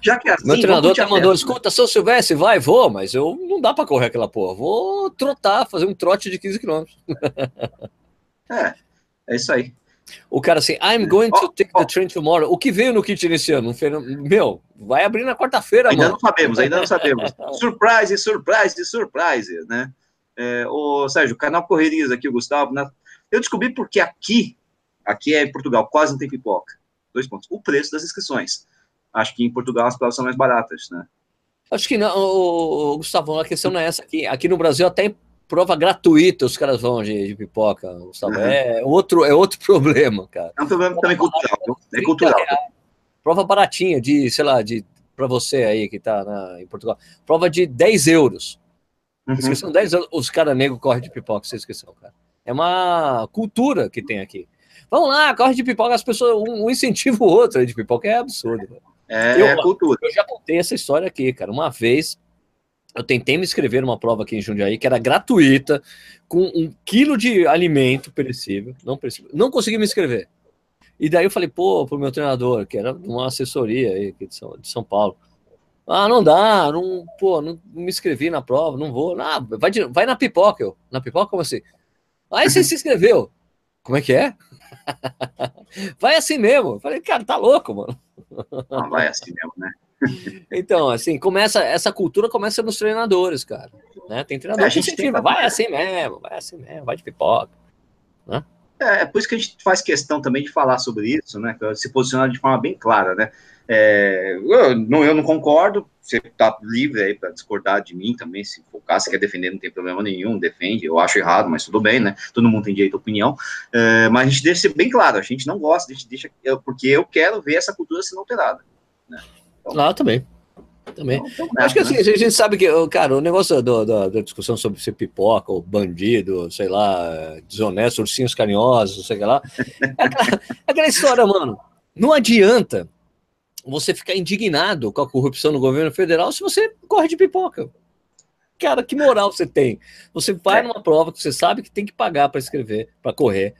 B: Já que é assim,
A: Meu treinador até mandou, escuta, São Silvestre, vai, vou, mas eu não dá para correr aquela porra. Vou trotar, fazer um trote de 15 quilômetros.
B: é, é isso aí.
A: O cara assim, I'm going to take the train tomorrow. O que veio no kit nesse ano? Meu, vai abrir na quarta-feira,
B: mano. Ainda não sabemos, ainda não sabemos. surprise, surprise, surprise, né? É, o Sérgio, canal Correrias aqui, o Gustavo. Né? Eu descobri porque aqui, aqui é em Portugal, quase não tem pipoca. Dois pontos. O preço das inscrições. Acho que em Portugal as provas são mais baratas, né?
A: Acho que não, o, Gustavo, a questão não é essa aqui. Aqui no Brasil até prova gratuita os caras vão de, de pipoca, Gustavo. Uhum. É, outro, é outro problema, cara.
B: É um problema prova também cultural. É cultural.
A: Prova baratinha de, sei lá, de para você aí que tá na, em Portugal. Prova de 10 euros. Uhum. São 10 euros. Os caras negros correm de pipoca, vocês esqueceram, cara. É uma cultura que tem aqui. Vamos lá, corre de pipoca, as pessoas, um, um incentiva o outro de pipoca, é absurdo. Cara.
B: É, eu, é cultura.
A: Eu já contei essa história aqui, cara. Uma vez eu tentei me inscrever numa prova aqui em Jundiaí que era gratuita, com um quilo de alimento perecível, não perecível, não consegui me inscrever. E daí eu falei, pô, pro meu treinador, que era uma assessoria aí de São, de São Paulo. Ah, não dá, não, pô, não, me inscrevi na prova, não vou. Ah, vai, de, vai na pipoca, eu. Na pipoca, como assim? Aí você se inscreveu. Como é que é? vai assim mesmo. Eu falei, cara, tá louco, mano.
B: Não vai assim mesmo, né?
A: Então, assim, começa, essa cultura começa nos treinadores, cara. Né? Tem treinador é, que incentiva, vai assim mesmo, vai assim mesmo, vai de pipoca. Né?
B: É, é por isso que a gente faz questão também de falar sobre isso, né? Se posicionar de forma bem clara, né? É, eu, não, eu não concordo, você está livre aí para discordar de mim também, se caso, se quer defender, não tem problema nenhum, defende, eu acho errado, mas tudo bem, né? Todo mundo tem direito à opinião, é, mas a gente deixa ser bem claro, a gente não gosta, a gente deixa, porque eu quero ver essa cultura sendo alterada. Né?
A: Então, ah, também. Também. Então, então, Acho que assim, né? a gente sabe que, cara, o negócio do, do, da discussão sobre ser pipoca, ou bandido, sei lá, desonesto, ursinhos carinhosos, sei lá. É aquela, é aquela história, mano. Não adianta você ficar indignado com a corrupção no governo federal se você corre de pipoca. Cara, que moral você tem? Você vai é. numa prova que você sabe que tem que pagar para escrever, para correr,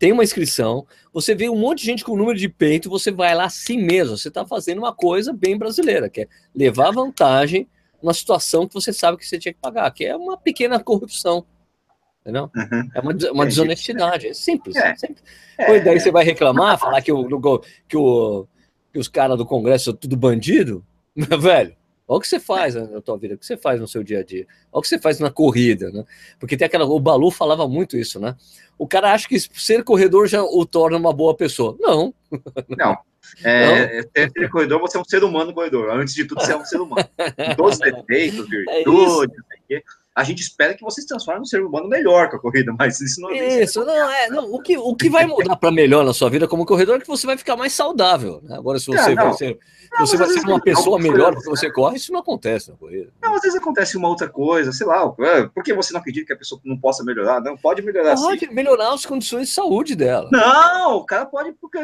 A: tem uma inscrição, você vê um monte de gente com número de peito, você vai lá assim mesmo. Você está fazendo uma coisa bem brasileira, que é levar vantagem numa situação que você sabe que você tinha que pagar, que é uma pequena corrupção. Entendeu? Uhum. É uma, uma desonestidade, é simples. É. simples. É. daí você vai reclamar, falar que o, que o que os caras do Congresso são tudo bandido, velho. Olha o que você faz na tua vida, o que você faz no seu dia a dia, olha o que você faz na corrida, né? Porque tem aquela. O Balu falava muito isso, né? O cara acha que ser corredor já o torna uma boa pessoa. Não.
B: Não. É, Não. Ser corredor, você é um ser humano corredor. Antes de tudo, você é um ser humano. Com todos os defeitos, é virtudes, é a gente espera que você se transforme num ser humano melhor com a corrida, mas isso não
A: é Isso, não é. Não, o, que, o que vai mudar para melhor na sua vida como corredor é que você vai ficar mais saudável. Né? Agora, se você vai ser, não, você vai ser uma pessoa melhor porque você corre, isso não acontece na corrida.
B: Não, às vezes acontece uma outra coisa, sei lá, é, por que você não acredita que a pessoa não possa melhorar? Não, pode melhorar
A: Pode sim. melhorar as condições de saúde dela.
B: Não, o cara pode, porque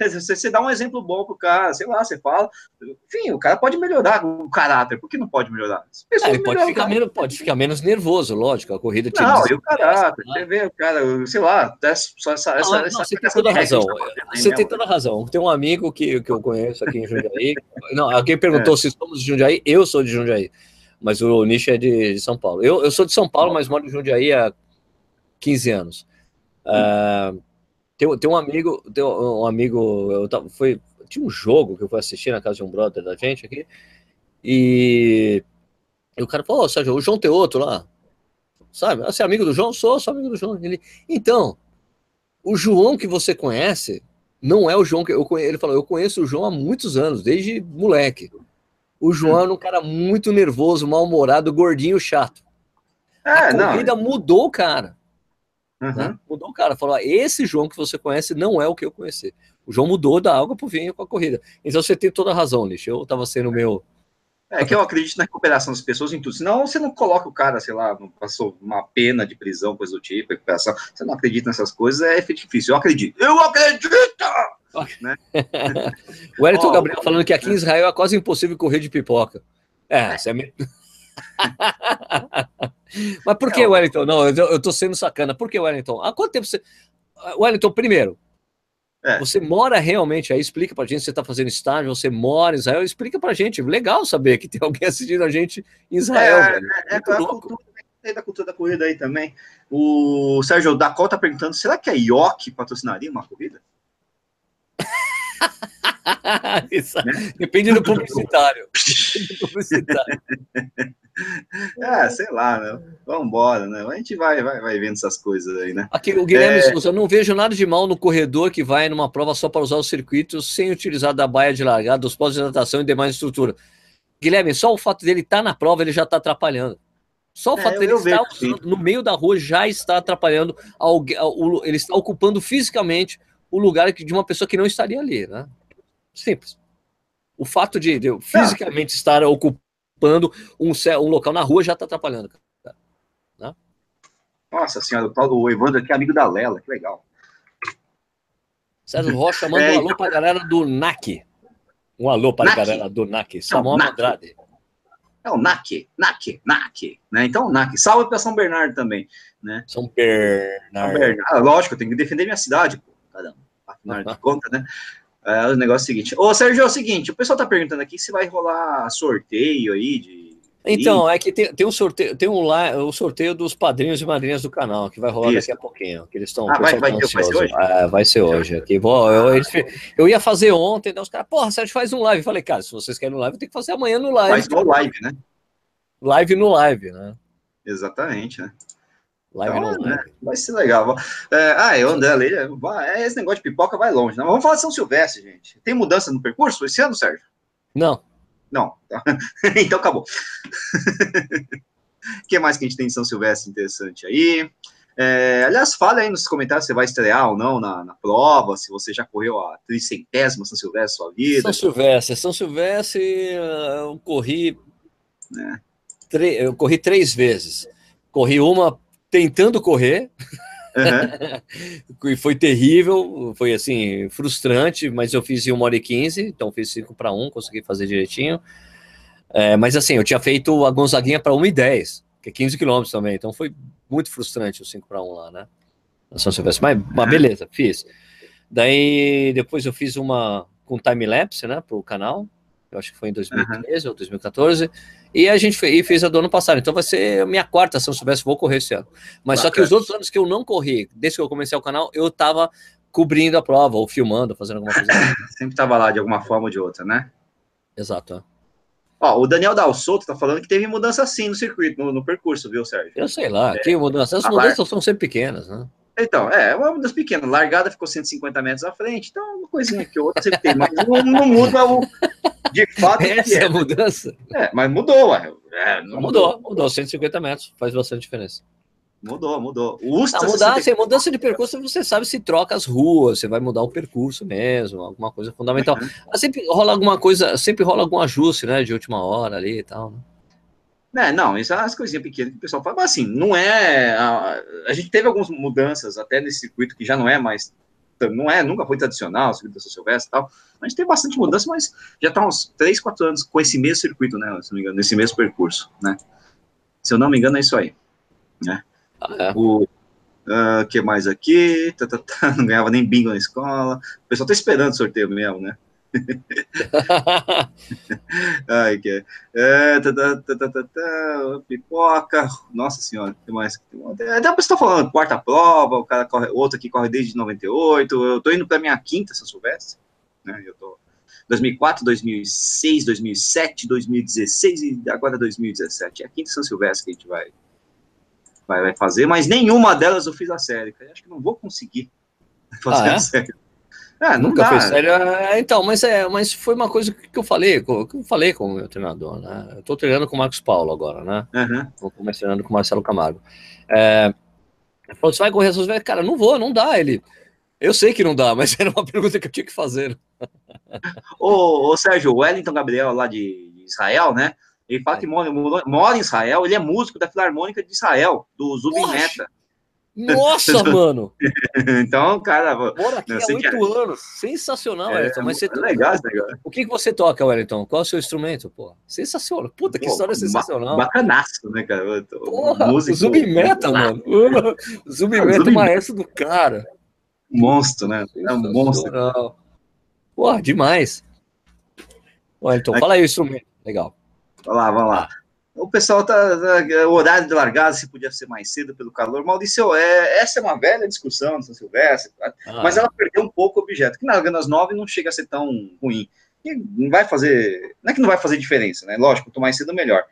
B: Você, você dá um exemplo bom pro cara, sei lá, você fala. Enfim, o cara pode melhorar o caráter. Por que não pode melhorar?
A: É, ele pode ficar, menos, pode ficar menos nervoso, lógico. A corrida
B: tinha. Não, e o caráter. Você vê, o cara, sei lá, até só essa. essa, não, essa,
A: você tem toda a razão. Você tem toda a razão. Tem um amigo que, que eu conheço aqui em Jundiaí. não, alguém perguntou é. se somos de Jundiaí. Eu sou de Jundiaí. Mas o Nish é de, de São Paulo. Eu, eu sou de São Paulo, mas moro em Jundiaí há 15 anos. Uh, tem, tem um amigo, tem um amigo, eu tava, foi, tinha um jogo que eu fui assistir na casa de um brother da gente aqui, e, e o cara falou, oh, Sérgio, o João tem outro lá, sabe? Você é amigo do João? Sou, sou amigo do João. Ele, então, o João que você conhece não é o João que eu conheço. Ele falou, eu conheço o João há muitos anos, desde moleque. O João era um cara muito nervoso, mal-humorado, gordinho, chato. É, a corrida não. mudou, cara. Uhum. Né? Mudou o cara, falou: esse João que você conhece não é o que eu conheci. O João mudou da água pro vinho com a corrida. Então você tem toda a razão, Lixo. Eu estava sendo meu.
B: É que eu acredito na recuperação das pessoas em tudo. Senão você não coloca o cara, sei lá, passou uma pena de prisão, coisa do tipo, recuperação. Você não acredita nessas coisas, é difícil. Eu acredito. Eu acredito!
A: né? o Wellington oh, Gabriel falando que aqui em Israel é quase impossível correr de pipoca. É, é. é meio... Mas por que, Wellington? Não, eu, eu tô sendo sacana. Por que, Wellington? Há quanto tempo você. Wellington, primeiro, é. Você mora realmente aí? Explica pra gente, você tá fazendo estágio, você mora em Israel, explica pra gente. Legal saber que tem alguém assistindo a gente em Israel. É, velho. é, é a
B: cultura, da cultura da corrida aí também. O Sérgio Dacol tá perguntando: será que a IOC patrocinaria uma corrida?
A: né? Depende do publicitário. Depende do publicitário.
B: É, sei lá, né? Vamos embora, né? A gente vai, vai, vai vendo essas coisas aí, né?
A: Aqui, o Guilherme é... Souza, eu não vejo nada de mal no corredor que vai numa prova só para usar os circuitos sem utilizar da baia de largada, dos postos de natação e demais estrutura. Guilherme, só o fato dele estar tá na prova, ele já está atrapalhando. Só o é, fato dele estar vejo, no meio da rua já está atrapalhando, alguém, ele está ocupando fisicamente o lugar de uma pessoa que não estaria ali, né? Simples. O fato de, de fisicamente estar ocupando ocupando um, um local na rua já está atrapalhando. Cara.
B: Né? Nossa senhora, o tal do Evandro aqui é amigo da Lela, que legal.
A: César Rocha manda é, um alô então... para a galera do NAC. Um alô para a galera do NAC. Samuel é Andrade.
B: É o NAC, NAC, NAC. Né? Então, NAC. Salve para São Bernardo também. Né?
A: São Bernardo. São Bernardo.
B: Ah, lógico, eu tenho que defender minha cidade. Pô. Caramba, afinal de contas, né? É, o negócio é o seguinte. Ô, Sérgio, é o seguinte, o pessoal tá perguntando aqui se vai rolar sorteio aí de.
A: Então, é que tem, tem um sorteio, tem um lá, o sorteio dos padrinhos e madrinhas do canal, que vai rolar Isso. daqui a pouquinho. Que eles estão. Ah, vai, vai, vai, ser hoje? É, vai ser hoje. Aqui, bom, eu, eu ia fazer ontem, né, os caras, porra, Sérgio, faz um live. Eu falei, cara, se vocês querem um live, tem que fazer amanhã no live. Faz
B: no live, né?
A: Live no live, né?
B: Exatamente, né? Live então, no live. Vai ser legal. É, ah, eu André ali, é, esse negócio de pipoca vai longe. Não, vamos falar de São Silvestre, gente. Tem mudança no percurso esse ano, Sérgio?
A: Não.
B: Não. então acabou. O que mais que a gente tem em São Silvestre interessante aí? É, aliás, fala aí nos comentários se vai estrear ou não na, na prova, se você já correu a tricentésima São Silvestre sua vida.
A: São Silvestre, São Silvestre, eu corri. É. Eu corri três vezes. Corri uma tentando correr. Uhum. e foi terrível, foi assim, frustrante, mas eu fiz em 1 hora e 15, então fiz 5 para 1, consegui fazer direitinho. É, mas assim, eu tinha feito a Gonzaguinha para 1 e 10, que é 15 quilômetros também, então foi muito frustrante o 5 para 1 lá, né? Na São Silvestre, mas, mas beleza, fiz. Daí depois eu fiz uma com time-lapse, né, para o canal, eu acho que foi em 2013 uhum. ou 2014, e a gente fez, e fez a do ano passado. Então vai ser a minha quarta, se eu soubesse, vou correr esse ano. Mas Bacana. só que os outros anos que eu não corri, desde que eu comecei o canal, eu tava cobrindo a prova, ou filmando, fazendo alguma coisa.
B: Sempre tava lá de alguma forma ou de outra, né?
A: Exato. É.
B: Ó, o Daniel Dalsoto tá falando que teve mudança sim no circuito, no, no percurso, viu, Sérgio?
A: Eu sei lá, é, que mudança. As mudanças lar... são sempre pequenas, né?
B: Então, é, uma mudança pequena. Largada ficou 150 metros à frente, então uma coisinha que outra sempre tem, mas não, não muda o, de fato.
A: Essa é mudança?
B: É, mas mudou, ué.
A: É, mudou, mudou, mudou, 150 metros, faz bastante diferença.
B: Mudou, mudou.
A: O Usta, a mudança, 64... mudança de percurso, você sabe se troca as ruas, você vai mudar o percurso mesmo, alguma coisa fundamental. Uhum. Sempre rola alguma coisa, sempre rola algum ajuste, né, de última hora ali e tal,
B: né? É, não, isso é as coisinhas pequenas que o pessoal fala, mas assim, não é. A, a gente teve algumas mudanças até nesse circuito que já não é mais não é, nunca foi tradicional, o circuito da São Silvestre e tal. A gente tem bastante mudança, mas já está uns 3, 4 anos com esse mesmo circuito, né? Se não me engano, nesse mesmo percurso, né? Se eu não me engano, é isso aí. Né? Ah, é. O uh, que mais aqui? Tá, tá, tá, não ganhava nem bingo na escola. O pessoal tá esperando o sorteio mesmo, né? Ai, que é. tá, tá, tá, tá, tá, tá, pipoca. Nossa senhora, que mais? Até a pessoa falando, quarta prova, o cara corre, outro aqui corre desde 98. Eu tô indo pra minha quinta, se eu soubesse. Né? Eu tô 2004, 2006, 2007, 2016 e agora 2017. É a quinta São Silvestre que a gente vai, vai, vai fazer, mas nenhuma delas eu fiz a série. Eu acho que não vou conseguir fazer ah, é? a série.
A: É, nunca dá. fez sério. É, então, mas, é, mas foi uma coisa que eu falei, que eu falei com o meu treinador, né? Eu tô treinando com o Marcos Paulo agora, né? Uhum. Vou começar treinando com o Marcelo Camargo. É, Falou, você vai correr essas vezes? Cara, não vou, não dá. Ele, eu sei que não dá, mas era uma pergunta que eu tinha que fazer.
B: ô, ô Sérgio, o Wellington Gabriel, lá de Israel, né? Ele fala que mora, mora em Israel, ele é músico da Filarmônica de Israel, do Zubin Meta.
A: Nossa, mano!
B: então, cara.
A: Mora aqui há oito anos. Sensacional, é, Wellington. Mas você
B: é legal negócio.
A: O que, que você toca, Wellington? Qual é o seu instrumento? Pô, sensacional. Puta, que Pô, história sensacional.
B: Bacanaço, né, cara?
A: Porra, músico, Zubimeta, mano. Zubimeta, maestro do cara.
B: Monstro, né? É um monstro.
A: Porra, demais. Wellington, fala aí o instrumento. Legal.
B: Vamos lá, vamos lá. O pessoal tá, tá. O horário de largada se podia ser mais cedo pelo calor. Maurício, é, essa é uma velha discussão São Silvestre, ah, mas ela perdeu um pouco o objeto, que largando às nove não chega a ser tão ruim. E não vai fazer. Não é que não vai fazer diferença, né? Lógico, quanto mais cedo, melhor.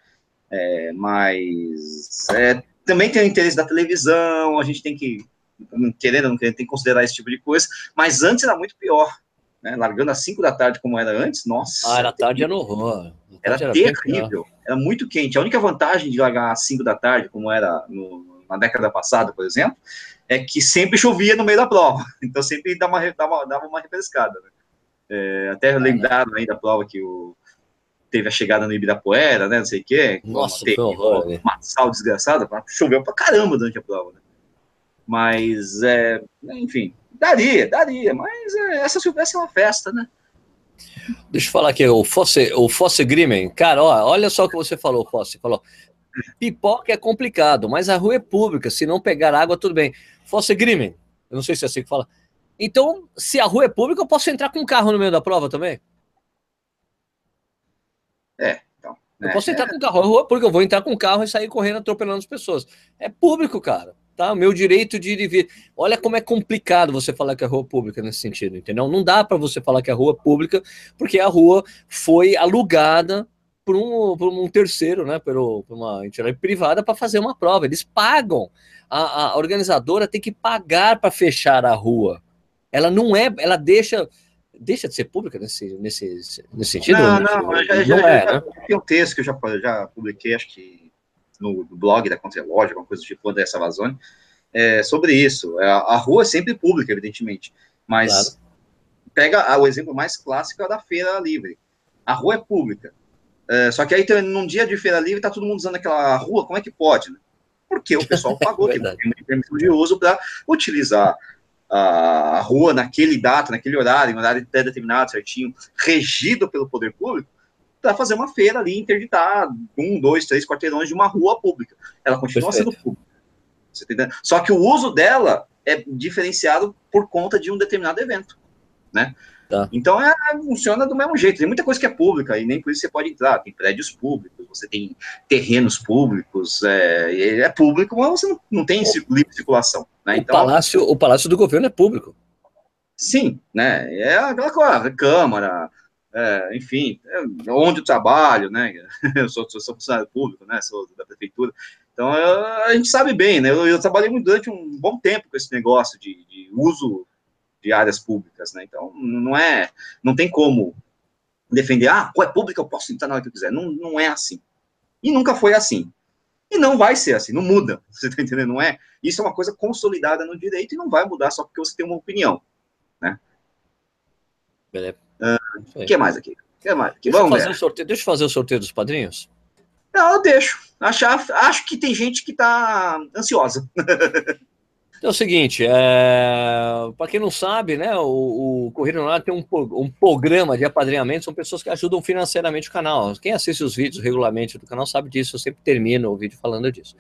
B: É, mas é, também tem o interesse da televisão, a gente tem que, querendo ou não querendo, tem que considerar esse tipo de coisa. Mas antes era muito pior. Né? Largando às 5 da tarde, como era antes, nossa.
A: Ah, era tarde era horror.
B: Era, era terrível, era muito quente. A única vantagem de largar às 5 da tarde, como era no, na década passada, por exemplo, é que sempre chovia no meio da prova. Então sempre dava uma, dava, dava uma refrescada. Né? É, até lembraram aí da prova que o, teve a chegada no Ibirapuera, né? Não sei o quê.
A: Nossa, teve, horror,
B: uma, uma sal desgraçada, choveu pra caramba durante a prova, né? Mas, é, enfim, daria, daria, mas é, essa Silvestre é uma festa, né?
A: Deixa eu falar aqui, o Fosse, o Fosse Grimen. Cara, ó, olha só o que você falou, Fosse. Falou, pipoca é complicado, mas a rua é pública. Se não pegar água, tudo bem. Fosse Grimen. Eu não sei se é assim que fala. Então, se a rua é pública, eu posso entrar com um carro no meio da prova também?
B: É, então.
A: Eu posso entrar é. com um carro, rua porque eu vou entrar com um carro e sair correndo atropelando as pessoas. É público, cara tá? O meu direito de ir e vir. Olha como é complicado você falar que é rua pública nesse sentido, entendeu? Não dá para você falar que é rua pública, porque a rua foi alugada por um, por um terceiro, né? Por, uma entidade privada para fazer uma prova. Eles pagam. A, a organizadora tem que pagar para fechar a rua. Ela não é, ela deixa deixa de ser pública nesse, nesse, nesse sentido?
B: Não, não, não, já, já, é, já, né? Tem um texto que eu já, já publiquei, acho que no blog da Contralógica, alguma coisa do tipo, dessa Vazone, é, sobre isso. A, é, a, rua é sempre pública, evidentemente, mas claro. pega o exemplo mais clássico é da Feira Livre. A rua é pública. É, só que aí, num dia de Feira Livre, tá todo mundo usando aquela rua, como é que pode, né? Porque o pessoal pagou, tem uma permissão de uso para utilizar a rua naquele data, naquele horário, um horário determinado, certinho, regido pelo poder público, para fazer uma feira ali, interditar um, dois, três quarteirões de uma rua pública. Ela continua Perfeito. sendo pública. Você tá Só que o uso dela é diferenciado por conta de um determinado evento, né? Tá. Então é, funciona do mesmo jeito. Tem muita coisa que é pública e nem por isso você pode entrar. Tem prédios públicos, você tem terrenos públicos, é, é público, mas você não, não tem livre circulação. Né?
A: Então, o, palácio, o palácio do governo é público.
B: Sim, né? É aquela coisa, Câmara, é, enfim, é, onde eu trabalho, né? Eu sou, sou, funcionário público, né? Sou da prefeitura. Então, eu, a gente sabe bem, né? Eu, eu, trabalhei durante um bom tempo com esse negócio de, de, uso de áreas públicas, né? Então, não é, não tem como defender, ah, é pública, eu posso entrar na hora que eu quiser. Não, não é assim. E nunca foi assim. E não vai ser assim, não muda. Você tá entendendo? Não é? Isso é uma coisa consolidada no direito e não vai mudar só porque você tem uma opinião, né?
A: Beleza.
B: O uh, que mais aqui? que mais aqui?
A: Deixa, Vamos fazer ver. sorteio, deixa eu fazer o sorteio dos padrinhos.
B: Não, eu deixo. Acho, acho que tem gente que está ansiosa.
A: É o seguinte, é... para quem não sabe, né, o, o Corrida no Ar tem um, um, programa de apadrinhamento, são pessoas que ajudam financeiramente o canal. Quem assiste os vídeos regularmente do canal sabe disso, eu sempre termino o vídeo falando disso.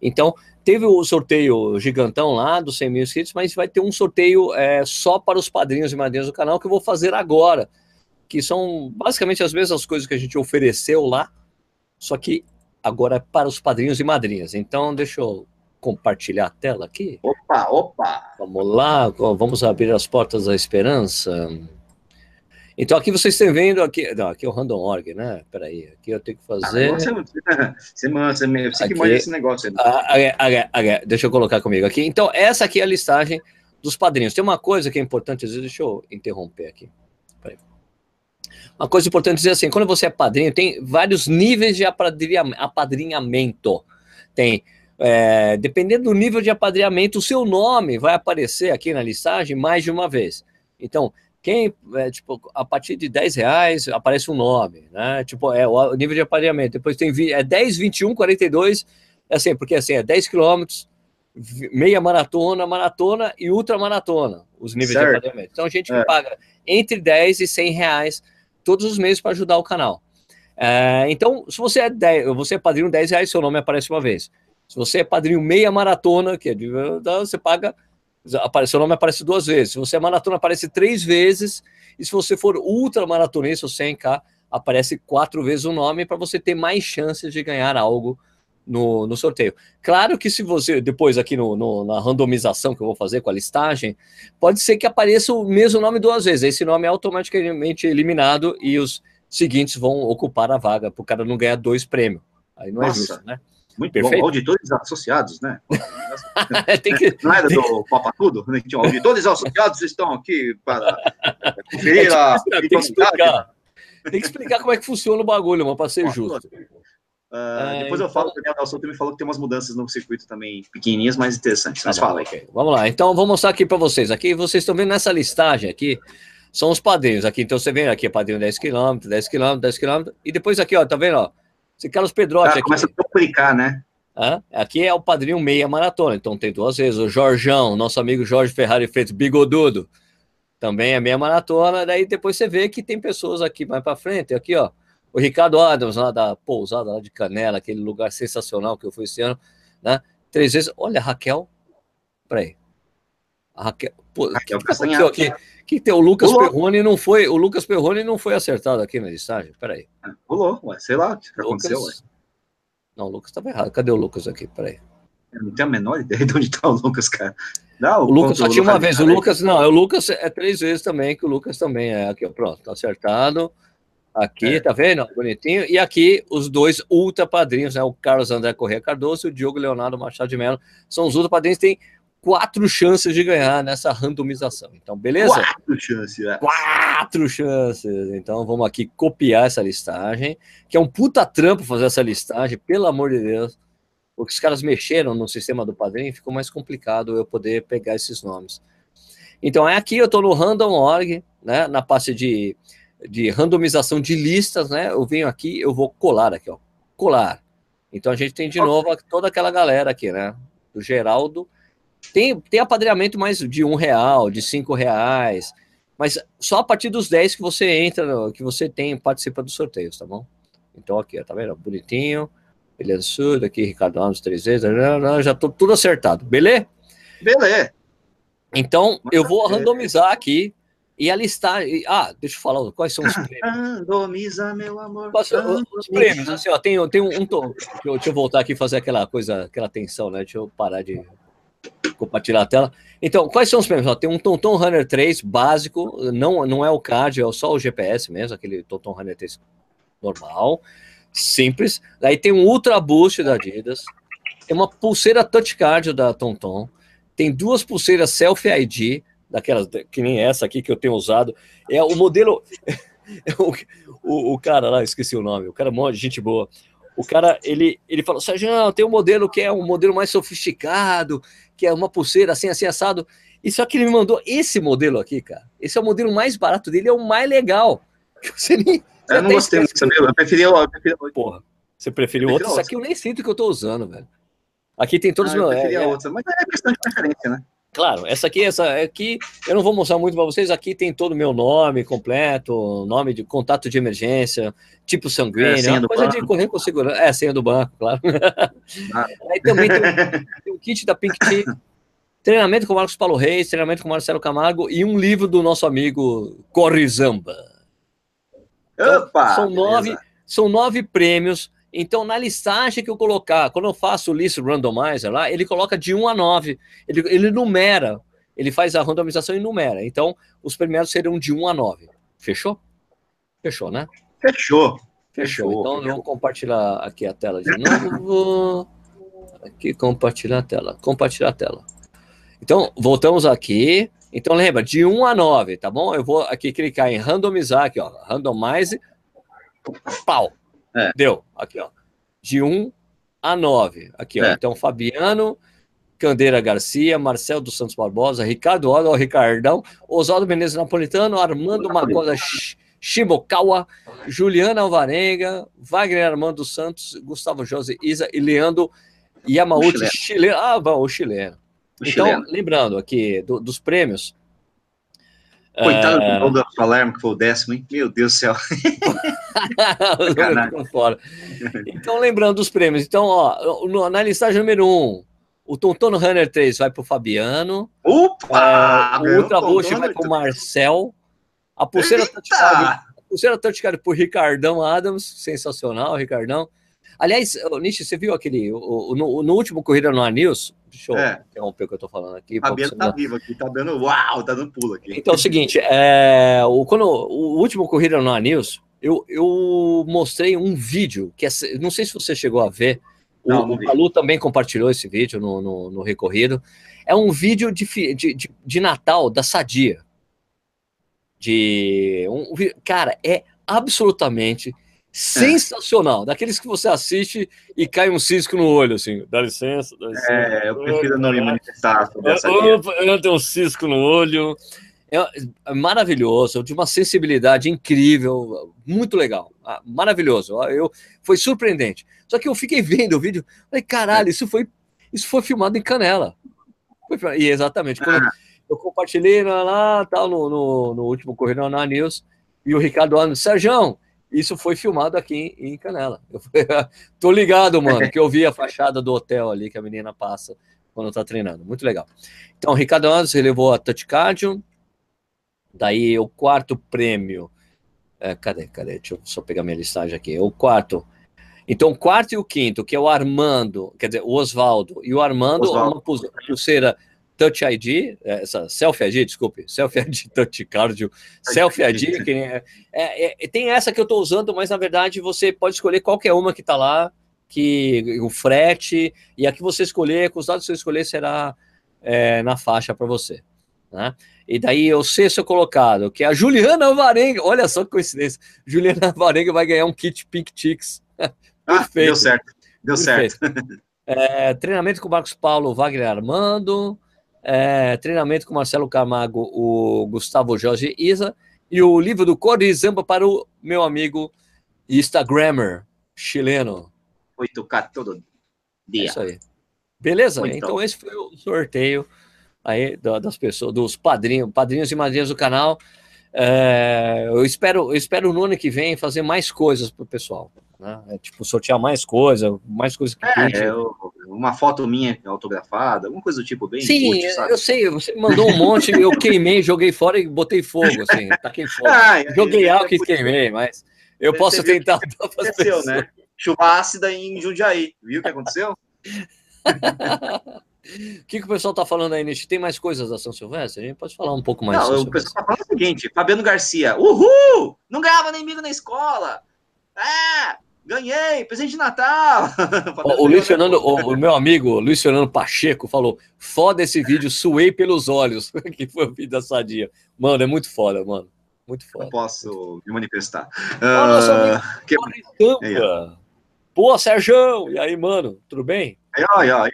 A: Então, teve o sorteio gigantão lá dos 100 mil inscritos, mas vai ter um sorteio é, só para os padrinhos e madrinhas do canal que eu vou fazer agora, que são basicamente as mesmas coisas que a gente ofereceu lá, só que agora é para os padrinhos e madrinhas. Então, deixa eu compartilhar a tela aqui.
B: Opa, opa!
A: Vamos lá, vamos abrir as portas da esperança. Então aqui vocês estão vendo, aqui, não, aqui é o Random Org, né? Peraí, aqui eu tenho que ah, fazer... Ah, você,
B: você, você, você que manda esse negócio.
A: Ah, ah, ah, deixa eu colocar comigo aqui. Então essa aqui é a listagem dos padrinhos. Tem uma coisa que é importante dizer, deixa eu interromper aqui. Peraí. Uma coisa importante dizer assim, quando você é padrinho, tem vários níveis de apadrinhamento. Tem é, dependendo do nível de apadrinhamento, o seu nome vai aparecer aqui na listagem mais de uma vez. Então, quem, é, tipo, a partir de 10 reais aparece um nome, né? Tipo, é o nível de apadrinhamento. Depois tem é 10, 21, 42, é assim, porque assim, é 10 quilômetros, meia maratona, maratona e ultramaratona, os níveis certo. de apadrinhamento. Então a gente é. paga entre 10 e 100 reais todos os meses para ajudar o canal. É, então, se você é, 10, você é padrinho 10 reais, seu nome aparece uma vez. Se você é padrinho meia maratona, que é de, você paga, seu nome aparece duas vezes. Se você é maratona, aparece três vezes. E se você for ultra maratonista, o 100K, aparece quatro vezes o nome para você ter mais chances de ganhar algo no, no sorteio. Claro que se você, depois aqui no, no, na randomização que eu vou fazer com a listagem, pode ser que apareça o mesmo nome duas vezes. Esse nome é automaticamente eliminado e os seguintes vão ocupar a vaga, para o cara não ganhar dois prêmios. Aí não é Nossa. é justo, né?
B: Muito Perfeito. bom. Auditores associados, né? tem que... Não era do Papa Tudo? Né? Auditores associados estão aqui para conferir a.
A: Tem que, explicar. tem que explicar como é que funciona o bagulho, mano, para ser justo.
B: Uh, é, depois eu falo, então... o Daniel Nelson também falou que tem umas mudanças no circuito também pequenininhas, mas interessantes. Mas tá fala aí. Okay.
A: Vamos lá, então vou mostrar aqui para vocês. Aqui vocês estão vendo nessa listagem aqui, são os padrinhos aqui. Então você vem aqui, padrinho 10 km, 10 km, 10 km, e depois aqui, ó, tá vendo, ó? Esse Carlos Pedrotti aqui.
B: Começa a duplicar, né?
A: Aqui é o padrinho meia maratona, então tem duas vezes. O Jorjão, nosso amigo Jorge Ferrari Freitas, bigodudo, também é meia maratona. Daí depois você vê que tem pessoas aqui mais para frente. Aqui, ó, o Ricardo Adams, lá da pousada lá de Canela, aquele lugar sensacional que eu fui esse ano, né? Três vezes. Olha, Raquel. Peraí. A Raquel. Pô, Raquel que, que, aqui? Que tem o Lucas Pulou. Perrone não foi. O Lucas Perrone não foi acertado aqui na listagem. Peraí.
B: Pulou, ué, sei lá o que Lucas... aconteceu, ué.
A: Não, o Lucas estava errado. Cadê o Lucas aqui? Peraí.
B: Eu não tenho a menor ideia de onde está o Lucas, cara.
A: Não, o, o Lucas só tinha uma vez. O Lucas, não, o Lucas é três vezes também, que o Lucas também é aqui, ó, pronto, tá acertado. Aqui, é. tá vendo? Bonitinho. E aqui, os dois ultra padrinhos, né? O Carlos André Corrêa Cardoso e o Diogo Leonardo Machado de Mello. São os ultra padrinhos, tem quatro chances de ganhar nessa randomização. Então, beleza?
B: Quatro chances, é.
A: Quatro chances. Então, vamos aqui copiar essa listagem, que é um puta trampo fazer essa listagem, pelo amor de Deus. Porque os caras mexeram no sistema do padrinho, ficou mais complicado eu poder pegar esses nomes. Então, é aqui, eu estou no random.org, né, na parte de de randomização de listas, né? Eu venho aqui, eu vou colar aqui, ó. Colar. Então a gente tem de novo toda aquela galera aqui, né? Do Geraldo. Tem, tem apadrinhamento mais de um real, de cinco reais, mas só a partir dos 10 que você entra, que você tem, participa dos sorteios, tá bom? Então aqui, ó, tá vendo? Bonitinho. Beleza Surdo, aqui, Ricardo Alves, três vezes, já tô tudo acertado, beleza?
B: Beleza.
A: Então, eu vou randomizar aqui e a listar. Ah, deixa eu falar quais são os prêmios.
B: Randomiza, meu amor.
A: Quais, os prêmios, assim, ó, tem, tem um. um deixa, eu, deixa eu voltar aqui e fazer aquela coisa, aquela tensão, né? Deixa eu parar de compartilhar a tela. Então, quais são os prêmios? Ó, tem um Tonton Runner 3 básico, não, não é o card, é só o GPS mesmo, aquele Tonton Runner 3 normal, simples. Daí tem um Ultra Boost da Adidas, tem uma pulseira Touch Card da Tonton, tem duas pulseiras Selfie ID, daquelas que nem essa aqui que eu tenho usado. É o modelo. o, o, o, cara lá, esqueci o nome, o cara é gente boa. O cara, ele, ele falou, Sérgio, tem um modelo que é um modelo mais sofisticado, que é uma pulseira assim, assim, assado. E só que ele me mandou esse modelo aqui, cara. Esse é o modelo mais barato dele, é o mais legal.
B: Você nem. Eu não gostei desse modelo, eu preferi o.
A: Porra, você preferiu outro? Isso aqui eu nem sinto que eu tô usando, velho. Aqui tem todos
B: os ah, meus. Eu é, outra, mas é questão de preferência, né?
A: Claro, essa aqui, essa aqui, eu não vou mostrar muito para vocês. Aqui tem todo o meu nome completo, nome de contato de emergência, tipo sanguíneo, é, senha do coisa banco. de correr com segurança. É, senha do banco, claro. Ah. Aí também tem, tem o kit da Pink Tea, treinamento com Marcos Paulo Reis, treinamento com Marcelo Camargo e um livro do nosso amigo Corre Zamba. Então, Opa, são nove, são nove prêmios então, na listagem que eu colocar, quando eu faço o list randomizer lá, ele coloca de 1 a 9. Ele, ele numera, ele faz a randomização e numera. Então, os primeiros serão de 1 a 9. Fechou? Fechou, né?
B: Fechou.
A: Fechou. Fechou. Então, vamos compartilhar aqui a tela de novo. Aqui, compartilhar a tela. Compartilhar a tela. Então, voltamos aqui. Então, lembra, de 1 a 9, tá bom? Eu vou aqui clicar em randomizar, aqui, ó. Randomize. Pau. É. Deu. Aqui, ó. De 1 a 9. Aqui, é. ó. Então, Fabiano, Candeira Garcia, Marcel dos Santos Barbosa, Ricardo Oda, Ricardão, Oswaldo Menezes Napolitano, Armando Magoda Shimokawa, Juliana Alvarenga, Wagner Armando Santos, Gustavo José Isa e Leandro Yamauchi, chileno. Ah, bom, o chileno. O então, chileno. lembrando aqui do, dos prêmios.
B: Coitado é... do Palermo, que foi o décimo, hein? Meu Deus do céu.
A: então, lembrando dos prêmios. Então, ó, na listagem número um, o Tontono Runner 3 vai para o Fabiano.
B: Opa!
A: É, o Ultra Rush vai para o Marcel. A pulseira Touchcard por Ricardão Adams. Sensacional, Ricardão. Aliás, Nishi, você viu aquele. O, o, no, no, último Corrida no Anils? Deixa eu é. interromper o que eu tô falando aqui.
B: Fabiano tá vivo aqui, tá dando. Uau, tá dando pulo aqui.
A: Então é o seguinte: é, o, quando, o último Corrida no Anils, eu, eu mostrei um vídeo que é, não sei se você chegou a ver. Não, o, também compartilhou esse vídeo no, no, no recorrido. É um vídeo de, de, de, de Natal da Sadia. De um, cara, é absolutamente sensacional, daqueles que você assiste e cai um cisco no olho, assim, dá licença, dá licença.
B: É, eu prefiro não me manifestar
A: sobre essa eu, eu tenho um cisco no olho, é, é maravilhoso, de uma sensibilidade incrível, muito legal, ah, maravilhoso, eu, foi surpreendente. Só que eu fiquei vendo o vídeo, falei, caralho, isso foi, isso foi filmado em Canela. E exatamente, ah. eu compartilhei lá, lá tal, no, no, no último Correio na News, e o Ricardo Ano, Sérgio, isso foi filmado aqui em Canela. Eu tô ligado, mano, que eu vi a fachada do hotel ali que a menina passa quando tá treinando. Muito legal. Então, Ricardo Andes relevou a Touch Cardio. Daí o quarto prêmio. É, cadê? Cadê? Deixa eu só pegar minha listagem aqui. O quarto. Então, o quarto e o quinto, que é o Armando, quer dizer, o Oswaldo e o Armando, Osvaldo. uma pulseira Touch ID, é, essa Selfie ID, desculpe, Selfie ID Touch Cardio, Selfie ID, que é, é, é, tem essa que eu estou usando, mas na verdade você pode escolher qualquer uma que está lá, que o frete, e a que você escolher, com os dados que você escolher, será é, na faixa para você. Né? E daí o sexto colocado, que é a Juliana Varenga, olha só que coincidência, Juliana Varenga vai ganhar um kit Pink Chicks.
B: ah, deu certo, deu Perfeito.
A: certo. Treinamento com o Marcos Paulo Wagner Armando, é, treinamento com Marcelo Camargo, o Gustavo Jorge Isa, e o livro do Cor de Zamba para o meu amigo Instagrammer chileno.
B: 8K todo dia. É
A: isso aí. Beleza? Muito então, esse foi o sorteio aí das pessoas, dos padrinhos, padrinhos e madrinhas do canal. É, eu espero, eu espero no ano que vem fazer mais coisas para o pessoal. Né? É, tipo, sortear mais coisas, mais coisas que
B: é, eu, uma foto minha autografada, alguma coisa do tipo bem.
A: Sim, eu sei, você mandou um monte, eu queimei, joguei fora e botei fogo, assim, taquei fogo. Ah, joguei álcool e queimei, mas eu posso tentar.
B: Aconteceu, né? Chuva ácida em Jundiaí, viu o que aconteceu?
A: O que, que o pessoal tá falando aí, Nish? Tem mais coisas da São Silvestre? A gente pode falar um pouco mais.
B: Não, o pessoal tá falando o seguinte: Fabiano Garcia, uhul! Não ganhava nem amigo na escola! É! Ganhei, presente de Natal.
A: o, o Luiz Fernando, o, o, meu amigo Luiz Fernando Pacheco falou: foda esse vídeo, suei pelos olhos. que foi o vídeo da sadia. Mano, é muito foda, mano. Muito foda.
B: Eu posso me manifestar.
A: Amigo, uh, que... Tampa. Pô, Sérgio! E aí, mano, tudo bem?
B: Aí, aí, aí.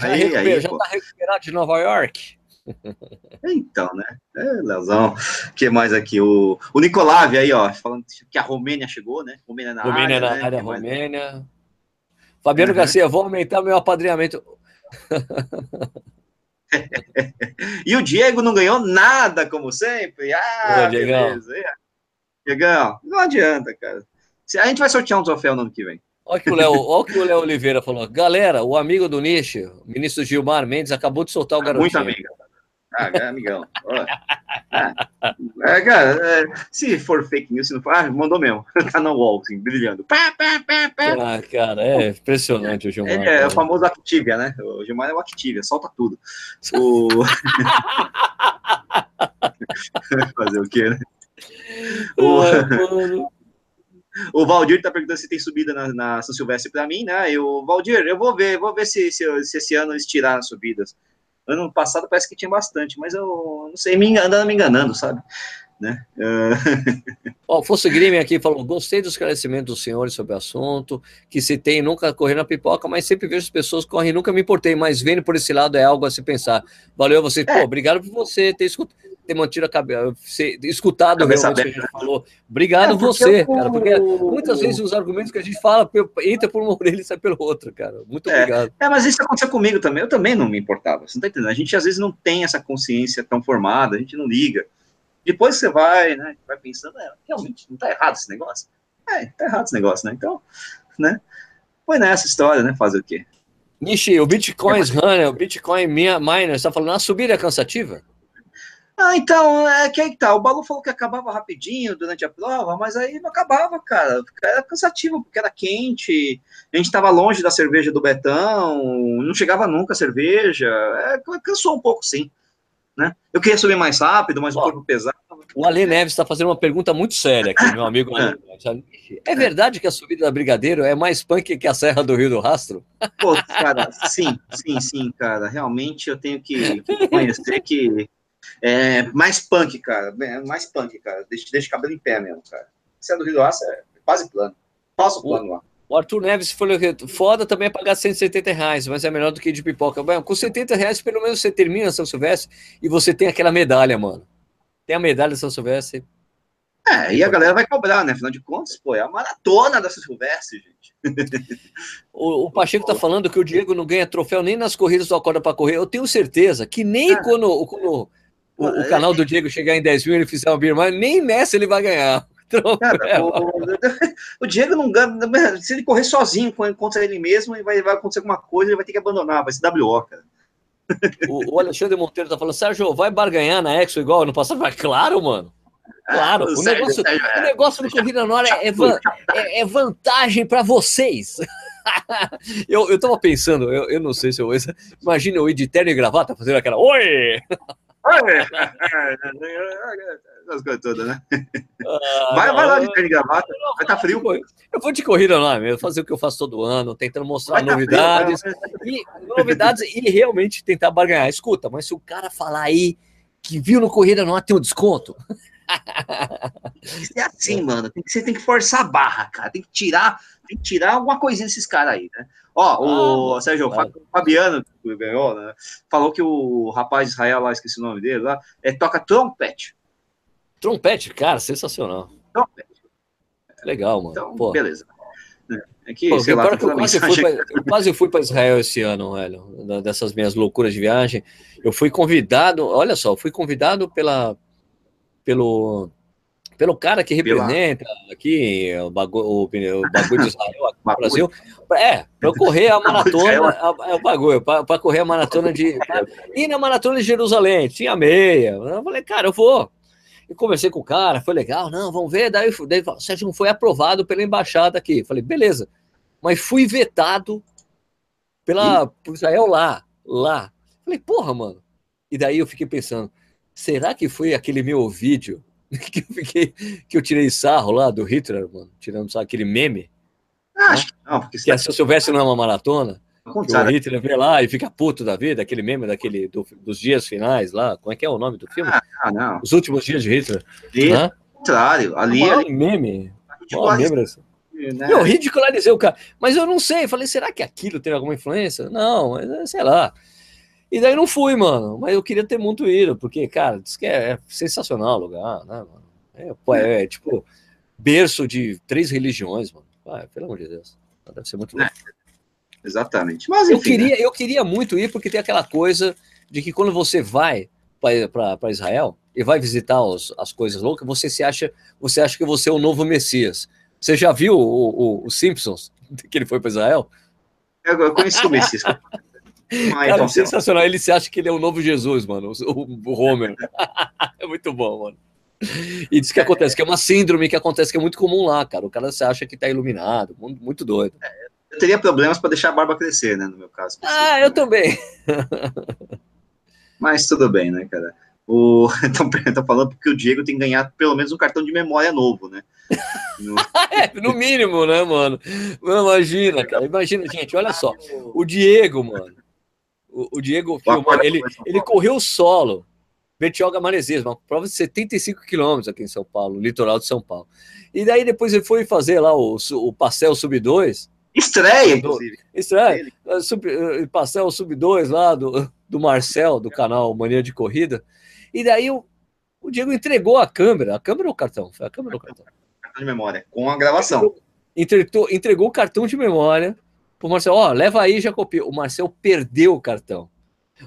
A: aí, aí, aí já tá recuperado de Nova York?
B: Então, né? É, Leozão. O que mais aqui? O, o Nicolave aí, ó, falando que a Romênia chegou, né?
A: Romênia na Romênia área. Na né? área Romênia. Fabiano uhum. Garcia, vou aumentar meu apadrinhamento.
B: e o Diego não ganhou nada, como sempre. Ah, beleza. Diegão, não adianta, cara. A gente vai sortear um troféu no ano que vem.
A: Olha que o Léo, olha que o Léo Oliveira falou. Galera, o amigo do Nishi, o ministro Gilmar Mendes, acabou de soltar o garotinho. Muito amigo.
B: Ah, é amigão. É, cara, é, se for fake news, se não for, ah, mandou mesmo. tá no wall, assim, brilhando. Pá,
A: pá, pá, pá. Ah, cara, é impressionante o Gilmar.
B: É, é o famoso Activia, né? O Gilmar é o Activia, solta tudo. O... Fazer o quê, né? O... O Valdir tá perguntando se tem subida na, na São Silvestre para mim, né? Eu, Valdir, eu vou ver, vou ver se, se, se esse ano eles tiraram subidas. Ano passado parece que tinha bastante, mas eu não sei, me andando me enganando, sabe? né?
A: Uh... Ó, o Fosse Grime aqui falou: gostei do esclarecimento dos senhores sobre o assunto, que se tem nunca correr na pipoca, mas sempre vejo as pessoas correm nunca me importei, mas vendo por esse lado é algo a se pensar. Valeu você, é. pô, obrigado por você ter escutado. Ter mantido a cabeça, escutado cabeça realmente o que a gente falou. Obrigado é, você, eu... cara, porque muitas vezes os argumentos que a gente fala entra por uma orelha e sai pelo outro, cara. Muito
B: é.
A: obrigado.
B: É, mas isso aconteceu comigo também. Eu também não me importava. Você não tá entendendo? A gente às vezes não tem essa consciência tão formada, a gente não liga. Depois você vai, né, vai pensando, é, realmente, não tá errado esse negócio? É, tá errado esse negócio, né? Então, né, foi nessa história, né, fazer o quê?
A: Nishi, o Bitcoin Runner, o Bitcoin Miner, está falando, a subida é cansativa?
B: Ah, então, é que aí tá. O Balu falou que acabava rapidinho durante a prova, mas aí não acabava, cara. Era cansativo, porque era quente, a gente estava longe da cerveja do Betão, não chegava nunca a cerveja. É, cansou um pouco, sim né? Eu queria subir mais rápido, mas o corpo pesado.
A: O Ale Neves está fazendo uma pergunta muito séria aqui, meu amigo. é verdade que a subida da Brigadeiro é mais punk que a Serra do Rio do Rastro?
B: Pô, cara, sim, sim, sim, cara. Realmente eu tenho que conhecer que é mais punk, cara. É mais punk, cara. Deixa, deixa o cabelo em pé mesmo, cara. Serra do Rio Rastro é quase plano. Falso plano lá.
A: O Arthur Neves falou que foda também é pagar 170 reais, mas é melhor do que de pipoca. Bem, com 70 reais, pelo menos você termina São Silvestre e você tem aquela medalha, mano. Tem a medalha de São Silvestre.
B: É, e a galera vai cobrar, né? Afinal de contas, pô, é a maratona da São Silvestre, gente.
A: o, o, Pacheco tá falando que o Diego não ganha troféu nem nas corridas do Acorda para Correr. Eu tenho certeza que nem ah, quando, quando o, o, canal do Diego chegar em 10 mil e ele fizer uma birma, nem nessa ele vai ganhar.
B: Cara, o, o, Diego não ganha. Se ele correr sozinho contra ele mesmo, vai, vai acontecer alguma coisa, ele vai ter que abandonar, vai ser WO, cara.
A: O, o Alexandre Monteiro tá falando, Sérgio, vai barganhar na Exo igual no passado? Vai, claro, mano. Claro, o, o negócio, o negócio do Corrida na Hora é, é, é vantagem para vocês. eu, eu tava pensando, eu, eu não sei se eu. Imagina eu ir de terno e gravata fazendo aquela. Oi!
B: As coisas todas, né? Ah, vai, vai lá de terno e gravata, vai estar tá frio.
A: Eu vou de corrida lá mesmo, fazer o que eu faço todo ano, tentando mostrar vai novidades, tá frio, e, novidades e realmente tentar barganhar. Escuta, mas se o cara falar aí que viu no Corrida não tem um desconto.
B: É assim, mano. Tem que, você tem que forçar a barra, cara. Tem que tirar, tem que tirar alguma coisinha desses caras aí, né? Ó, o ah, Sérgio, o Fabiano, que ganhou, né? Falou que o rapaz de Israel lá, esqueci o nome dele lá, é, toca trompete.
A: Trompete, cara, sensacional. Trompete. Legal, mano. Então, Pô.
B: beleza. É que, Pô, lá,
A: eu, quase fui pra, eu quase fui para Israel esse ano, velho, dessas minhas loucuras de viagem. Eu fui convidado, olha só, fui convidado pela, pelo pelo cara que representa aqui o bagulho, o, o bagulho de Israel aqui no Brasil. É, para correr a maratona, é o bagulho, para correr a maratona de. E na maratona de Jerusalém, tinha meia. Eu falei, cara, eu vou. E conversei com o cara, foi legal, não, vamos ver. Daí, daí o Sérgio foi aprovado pela embaixada aqui. Falei, beleza. Mas fui vetado pela, por Israel lá, lá. Falei, porra, mano. E daí eu fiquei pensando, será que foi aquele meu vídeo que eu fiquei, que eu tirei sarro lá do Hitler, mano, tirando só aquele meme. Ah, né? não, porque que tá... se eu soubesse não é uma maratona, que o Hitler vê lá e fica puto da vida, aquele meme daquele do, dos dias finais lá, como é que é o nome do filme?
B: Ah, não.
A: Os últimos dias de Hitler.
B: E, né? contrário, ali, é ali
A: meme. Oh, meme né? Eu ridicularizei o cara, mas eu não sei, falei, será que aquilo teve alguma influência? Não, mas sei lá. E daí não fui, mano. Mas eu queria ter muito ido, porque, cara, diz que é, é sensacional o lugar, né, mano? É, é, é, tipo berço de três religiões, mano. Ah, pelo amor de Deus. Deve ser muito louco. É,
B: exatamente.
A: Mas, enfim, eu, queria, né? eu queria muito ir, porque tem aquela coisa de que quando você vai para Israel e vai visitar os, as coisas loucas, você se acha, você acha que você é o novo Messias. Você já viu o, o, o Simpsons, que ele foi para Israel?
B: Eu, eu conheci o Messias.
A: Cara, é sensacional. Ele se acha que ele é o novo Jesus, mano. O, o Homer. é muito bom, mano. E diz que acontece, que é uma síndrome que acontece, que é muito comum lá, cara. O cara se acha que tá iluminado, muito doido. É,
B: eu teria problemas para deixar a barba crescer, né, no meu caso.
A: Ah, eu também.
B: Mas tudo bem, né, cara? O... Estão falando porque o Diego tem que ganhar pelo menos um cartão de memória novo, né?
A: No, é, no mínimo, né, mano? Imagina, cara. Imagina, gente, olha só. O Diego, mano. O, o Diego ele, ele correu solo. Bertioga Maresias, uma prova de 75 quilômetros aqui em São Paulo, litoral de São Paulo. E daí depois ele foi fazer lá o, o Pastel Sub 2.
B: Estreia, inclusive.
A: Estreia. Sub, eh, Pastel Sub 2 lá do, do Marcel, do canal Mania de Corrida. E daí o, o Diego entregou a câmera. A câmera ou o cartão? Foi a câmera ou o cartão?
B: Cartão de memória, com a gravação.
A: Entregou, entregou o cartão de memória pro Marcel. Ó, leva aí, já copia. O Marcel perdeu o cartão.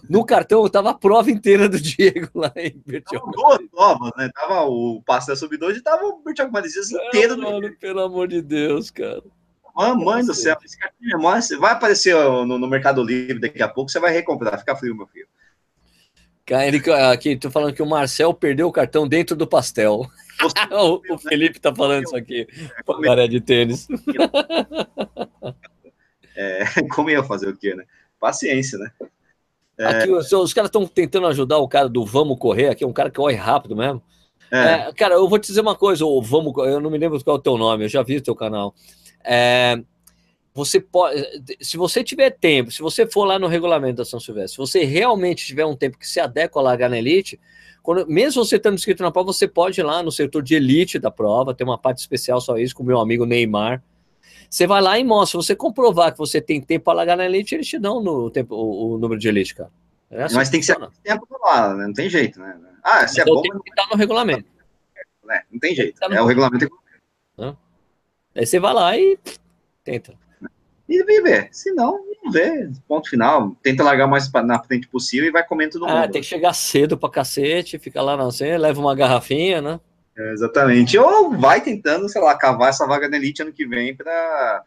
A: No cartão tava a prova inteira do Diego lá em
B: Bertioga. Duas provas, né? Tava o passe da sub 2 e tava o Bertioga Maresias inteiro.
A: Não, mano, pelo amor de Deus, cara.
B: Mãe do céu, esse cartão de memória vai aparecer no, no, Mercado Livre daqui a pouco, você vai recomprar, fica frio, meu filho.
A: Cara, ele, aqui, tô falando que o Marcel perdeu o cartão dentro do pastel. o, o, Felipe tá falando isso aqui, maré de tênis.
B: É, como ia fazer o quê, né? Paciência, né?
A: É... Aqui, os, os caras estão tentando ajudar o cara do Vamos Correr, aqui é um cara que corre rápido mesmo. É. É, cara, eu vou te dizer uma coisa, o Vamos, eu não me lembro qual é o teu nome, eu já vi o teu canal. É, você pode, se você tiver tempo, se você for lá no regulamento da São Silvestre, se você realmente tiver um tempo que se adequa a largar na elite, quando, mesmo você estando inscrito na prova, você pode ir lá no setor de elite da prova, tem uma parte especial só isso com o meu amigo Neymar. Você vai lá e mostra. Se você comprovar que você tem tempo para largar na elite, eles te dão no tempo, o, o número de elite, cara.
B: É assim Mas tem que ser tempo lá, né? não tem jeito, né? Ah, se é bom. Tem
A: que estar no regulamento.
B: É, não tem jeito. Tá no... É o regulamento.
A: Aí você vai lá e tenta.
B: E viver. Se não, não vê. Ponto final. Tenta largar mais na frente possível e vai comendo todo
A: ah, mundo. tem que chegar cedo pra cacete, fica lá na cena, leva uma garrafinha, né?
B: É, exatamente. Ou vai tentando, sei lá, cavar essa vaga na elite ano que vem para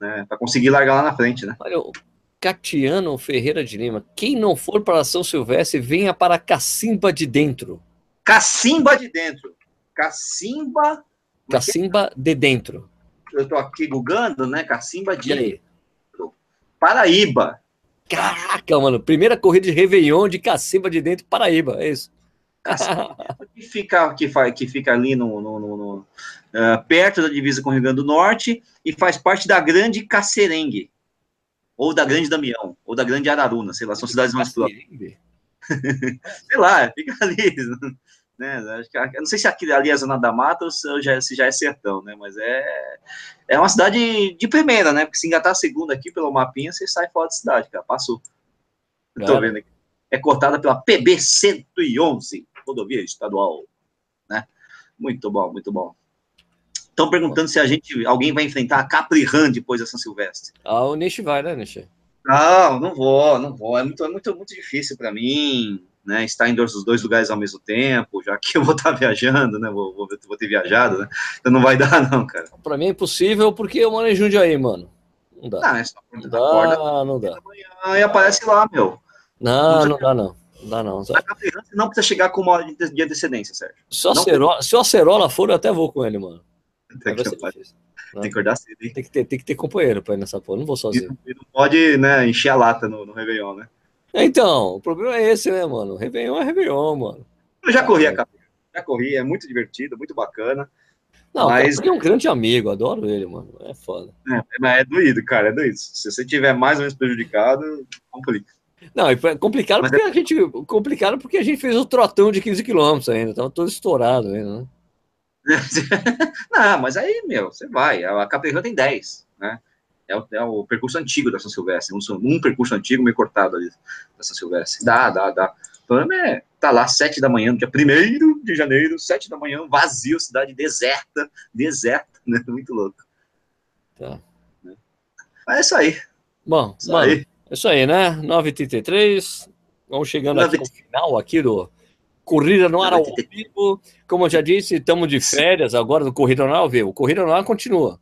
B: né, conseguir largar lá na frente, né?
A: Olha, o Catiano Ferreira de Lima, quem não for para São Silvestre, venha para Cacimba de Dentro.
B: Cacimba de Dentro. Cacimba.
A: Cacimba de Dentro.
B: Eu estou aqui googando, né? Cacimba de Dentro. Paraíba.
A: Caraca, mano. Primeira corrida de Réveillon de Cacimba de Dentro, Paraíba. É isso
B: que fica, que, faz, que fica ali no, no, no, no uh, perto da divisa com o Rio Grande do Norte e faz parte da Grande Cacerengue, ou da Grande Damião, ou da Grande Araruna, sei lá, são cidades mais próximas. sei lá, fica ali. Né? Não sei se aqui, ali é a Zona da Mata ou se já, se já é sertão, né? Mas é, é uma cidade de primeira, né? Porque se engatar a segunda aqui pelo mapinha, você sai fora da cidade, cara. Passou. Estou vendo aqui. É cortada pela PB 111 rodovia estadual, né? Muito bom, muito bom. Estão perguntando se a gente, alguém vai enfrentar a Caprihan depois da São Silvestre.
A: Ah, o Nish vai, né, Nish?
B: Não, não vou, não vou. É muito, é muito, muito difícil para mim, né? Estar em dois, os dois lugares ao mesmo tempo, já que eu vou estar viajando, né? Vou, vou, vou ter viajado, né? Então não vai dar, não, cara.
A: Para mim é impossível porque eu moro em Jundiaí, mano. Não dá.
B: Não, é só não dá, não dá. E aparece lá, meu.
A: Não, não, não dá, não. Não dá, não.
B: Na não precisa chegar com uma hora de antecedência, Sérgio.
A: Se o, Acerola, se o Acerola for, eu até vou com ele, mano.
B: Tem que, tem que acordar cedo, hein?
A: Tem que ter, tem que ter companheiro pra ir nessa porra. Não vou sozinho.
B: E não, pode, né, encher a lata no, no Réveillon, né?
A: Então, o problema é esse, né, mano? Réveillon é Réveillon, mano.
B: Eu já corri a cadeira. Já corri, é muito divertido, muito bacana.
A: Não, mas é um grande amigo, adoro ele, mano. É foda.
B: É, é doído, cara, é doído. Se você tiver mais ou menos prejudicado, complica.
A: Não, é complicado porque é... a gente. Complicado porque a gente fez o trotão de 15 quilômetros ainda, tava todo estourado ainda, né?
B: Não, mas aí, meu, você vai. A Capricorn tem 10, né? É o, é o, percurso antigo da São Silvestre, um, um, percurso antigo meio cortado ali da São Silvestre. Dá, dá, dá. O problema é, tá lá sete da manhã, dia 1 de janeiro, sete da manhã, vazio, cidade deserta, deserta, né? Muito louco.
A: Tá.
B: Mas é isso aí.
A: Bom, isso mano, aí. É isso aí, né? 9h33. Vamos chegando aqui no final aqui do Corrida no Ar ao vivo. Como eu já disse, estamos de férias agora do Corrida no Ar ao vivo. O Corrida no Ar continua.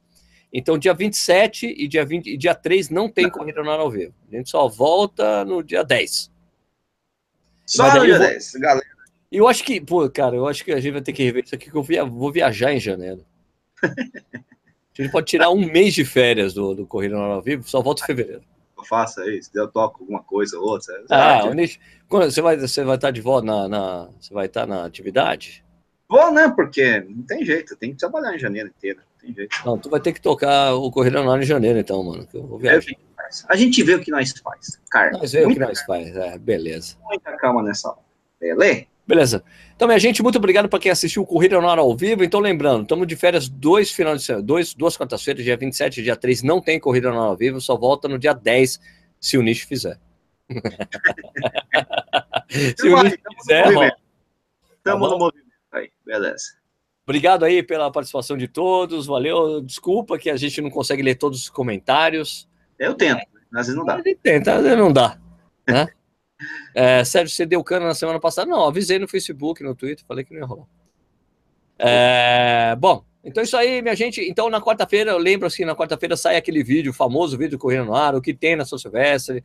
A: Então, dia 27 e dia, 20, e dia 3 não tem Corrida no Ar ao vivo. A gente só volta no dia 10.
B: Só no dia vou... 10, galera.
A: E eu acho que, pô, cara, eu acho que a gente vai ter que rever isso aqui, que eu vou viajar em janeiro. a gente pode tirar um mês de férias do, do Corrida no Ar ao vivo, só volta em fevereiro
B: faça isso, eu toco alguma coisa ou outra.
A: Ah, quando você vai, você vai estar de volta na, na, você vai estar na atividade?
B: Vou, né? Porque não tem jeito, tem que trabalhar em janeiro inteiro, não tem jeito.
A: Não, tu vai ter que tocar o Correio Anual em janeiro, então, mano. Que eu vou viajar.
B: A gente vê o que nós faz, cara.
A: Nós vê o que nós faz, é, beleza.
B: Muita calma nessa hora. Beleza?
A: Beleza. Então, minha gente, muito obrigado para quem assistiu o Corrida no Ar ao vivo. Então, lembrando, estamos de férias dois finais de semana, dois, duas quartas-feiras, dia 27 e dia 3, não tem Corrida no Ar ao vivo, só volta no dia 10, se o nicho fizer. se o nicho fizer,
B: Estamos tá no movimento aí, beleza.
A: Obrigado aí pela participação de todos, valeu. Desculpa que a gente não consegue ler todos os comentários.
B: Eu tento, às vezes não dá.
A: Ele tenta, às vezes não dá, né? É, Sérgio, você deu cana na semana passada? Não, avisei no Facebook, no Twitter, falei que não ia rolar. É, bom, então isso aí, minha gente. Então, na quarta-feira, eu lembro assim, na quarta-feira sai aquele vídeo, famoso vídeo correndo no ar, o que tem na São Silvestre.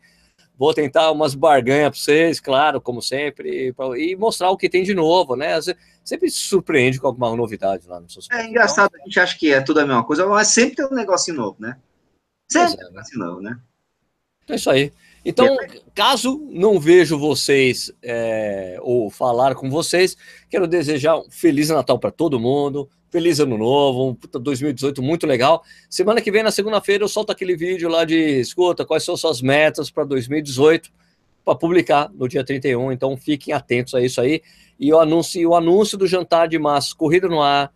A: Vou tentar umas barganhas para vocês, claro, como sempre, pra, e mostrar o que tem de novo, né? Sempre se surpreende com alguma novidade lá no
B: São Silvestre. É engraçado, a gente acha que é tudo a mesma coisa, mas sempre tem um negocinho novo, né? Sempre é, tem um negocinho novo, né?
A: Então é isso aí. Então, caso não vejo vocês é, ou falar com vocês, quero desejar um Feliz Natal para todo mundo, Feliz Ano Novo, um puta 2018 muito legal. Semana que vem, na segunda-feira, eu solto aquele vídeo lá de escuta, quais são suas metas para 2018 para publicar no dia 31. Então, fiquem atentos a isso aí. E o anúncio, o anúncio do jantar de massa, corrida no ar,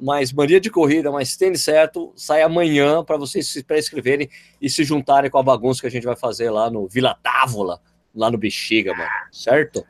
A: mais mania de corrida, mais tênis certo, sai amanhã para vocês se pré-escreverem e se juntarem com a bagunça que a gente vai fazer lá no Vila Távola, lá no Bexiga, mano. Certo?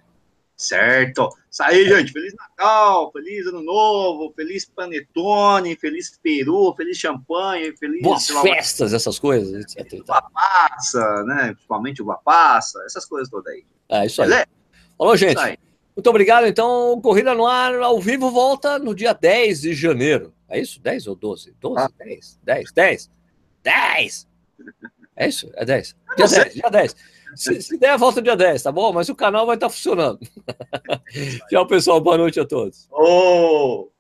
B: Certo. Isso aí, gente. Feliz Natal, feliz Ano Novo, feliz Panetone, feliz Peru, feliz champanhe, feliz.
A: Boas festas, essas coisas,
B: etc. Uva passa, né? Principalmente uva passa, essas coisas todas aí.
A: É, isso aí. Beleza? Falou, gente. Isso aí. Muito obrigado. Então, Corrida no Ar ao vivo volta no dia 10 de janeiro. É isso? 10 ou 12? 12? Ah. 10? 10? 10? 10! É isso? É 10? Dia 10, dia 10. Se, se der, volta dia 10, tá bom? Mas o canal vai estar tá funcionando. Tchau, pessoal. Boa noite a todos.
B: Oh.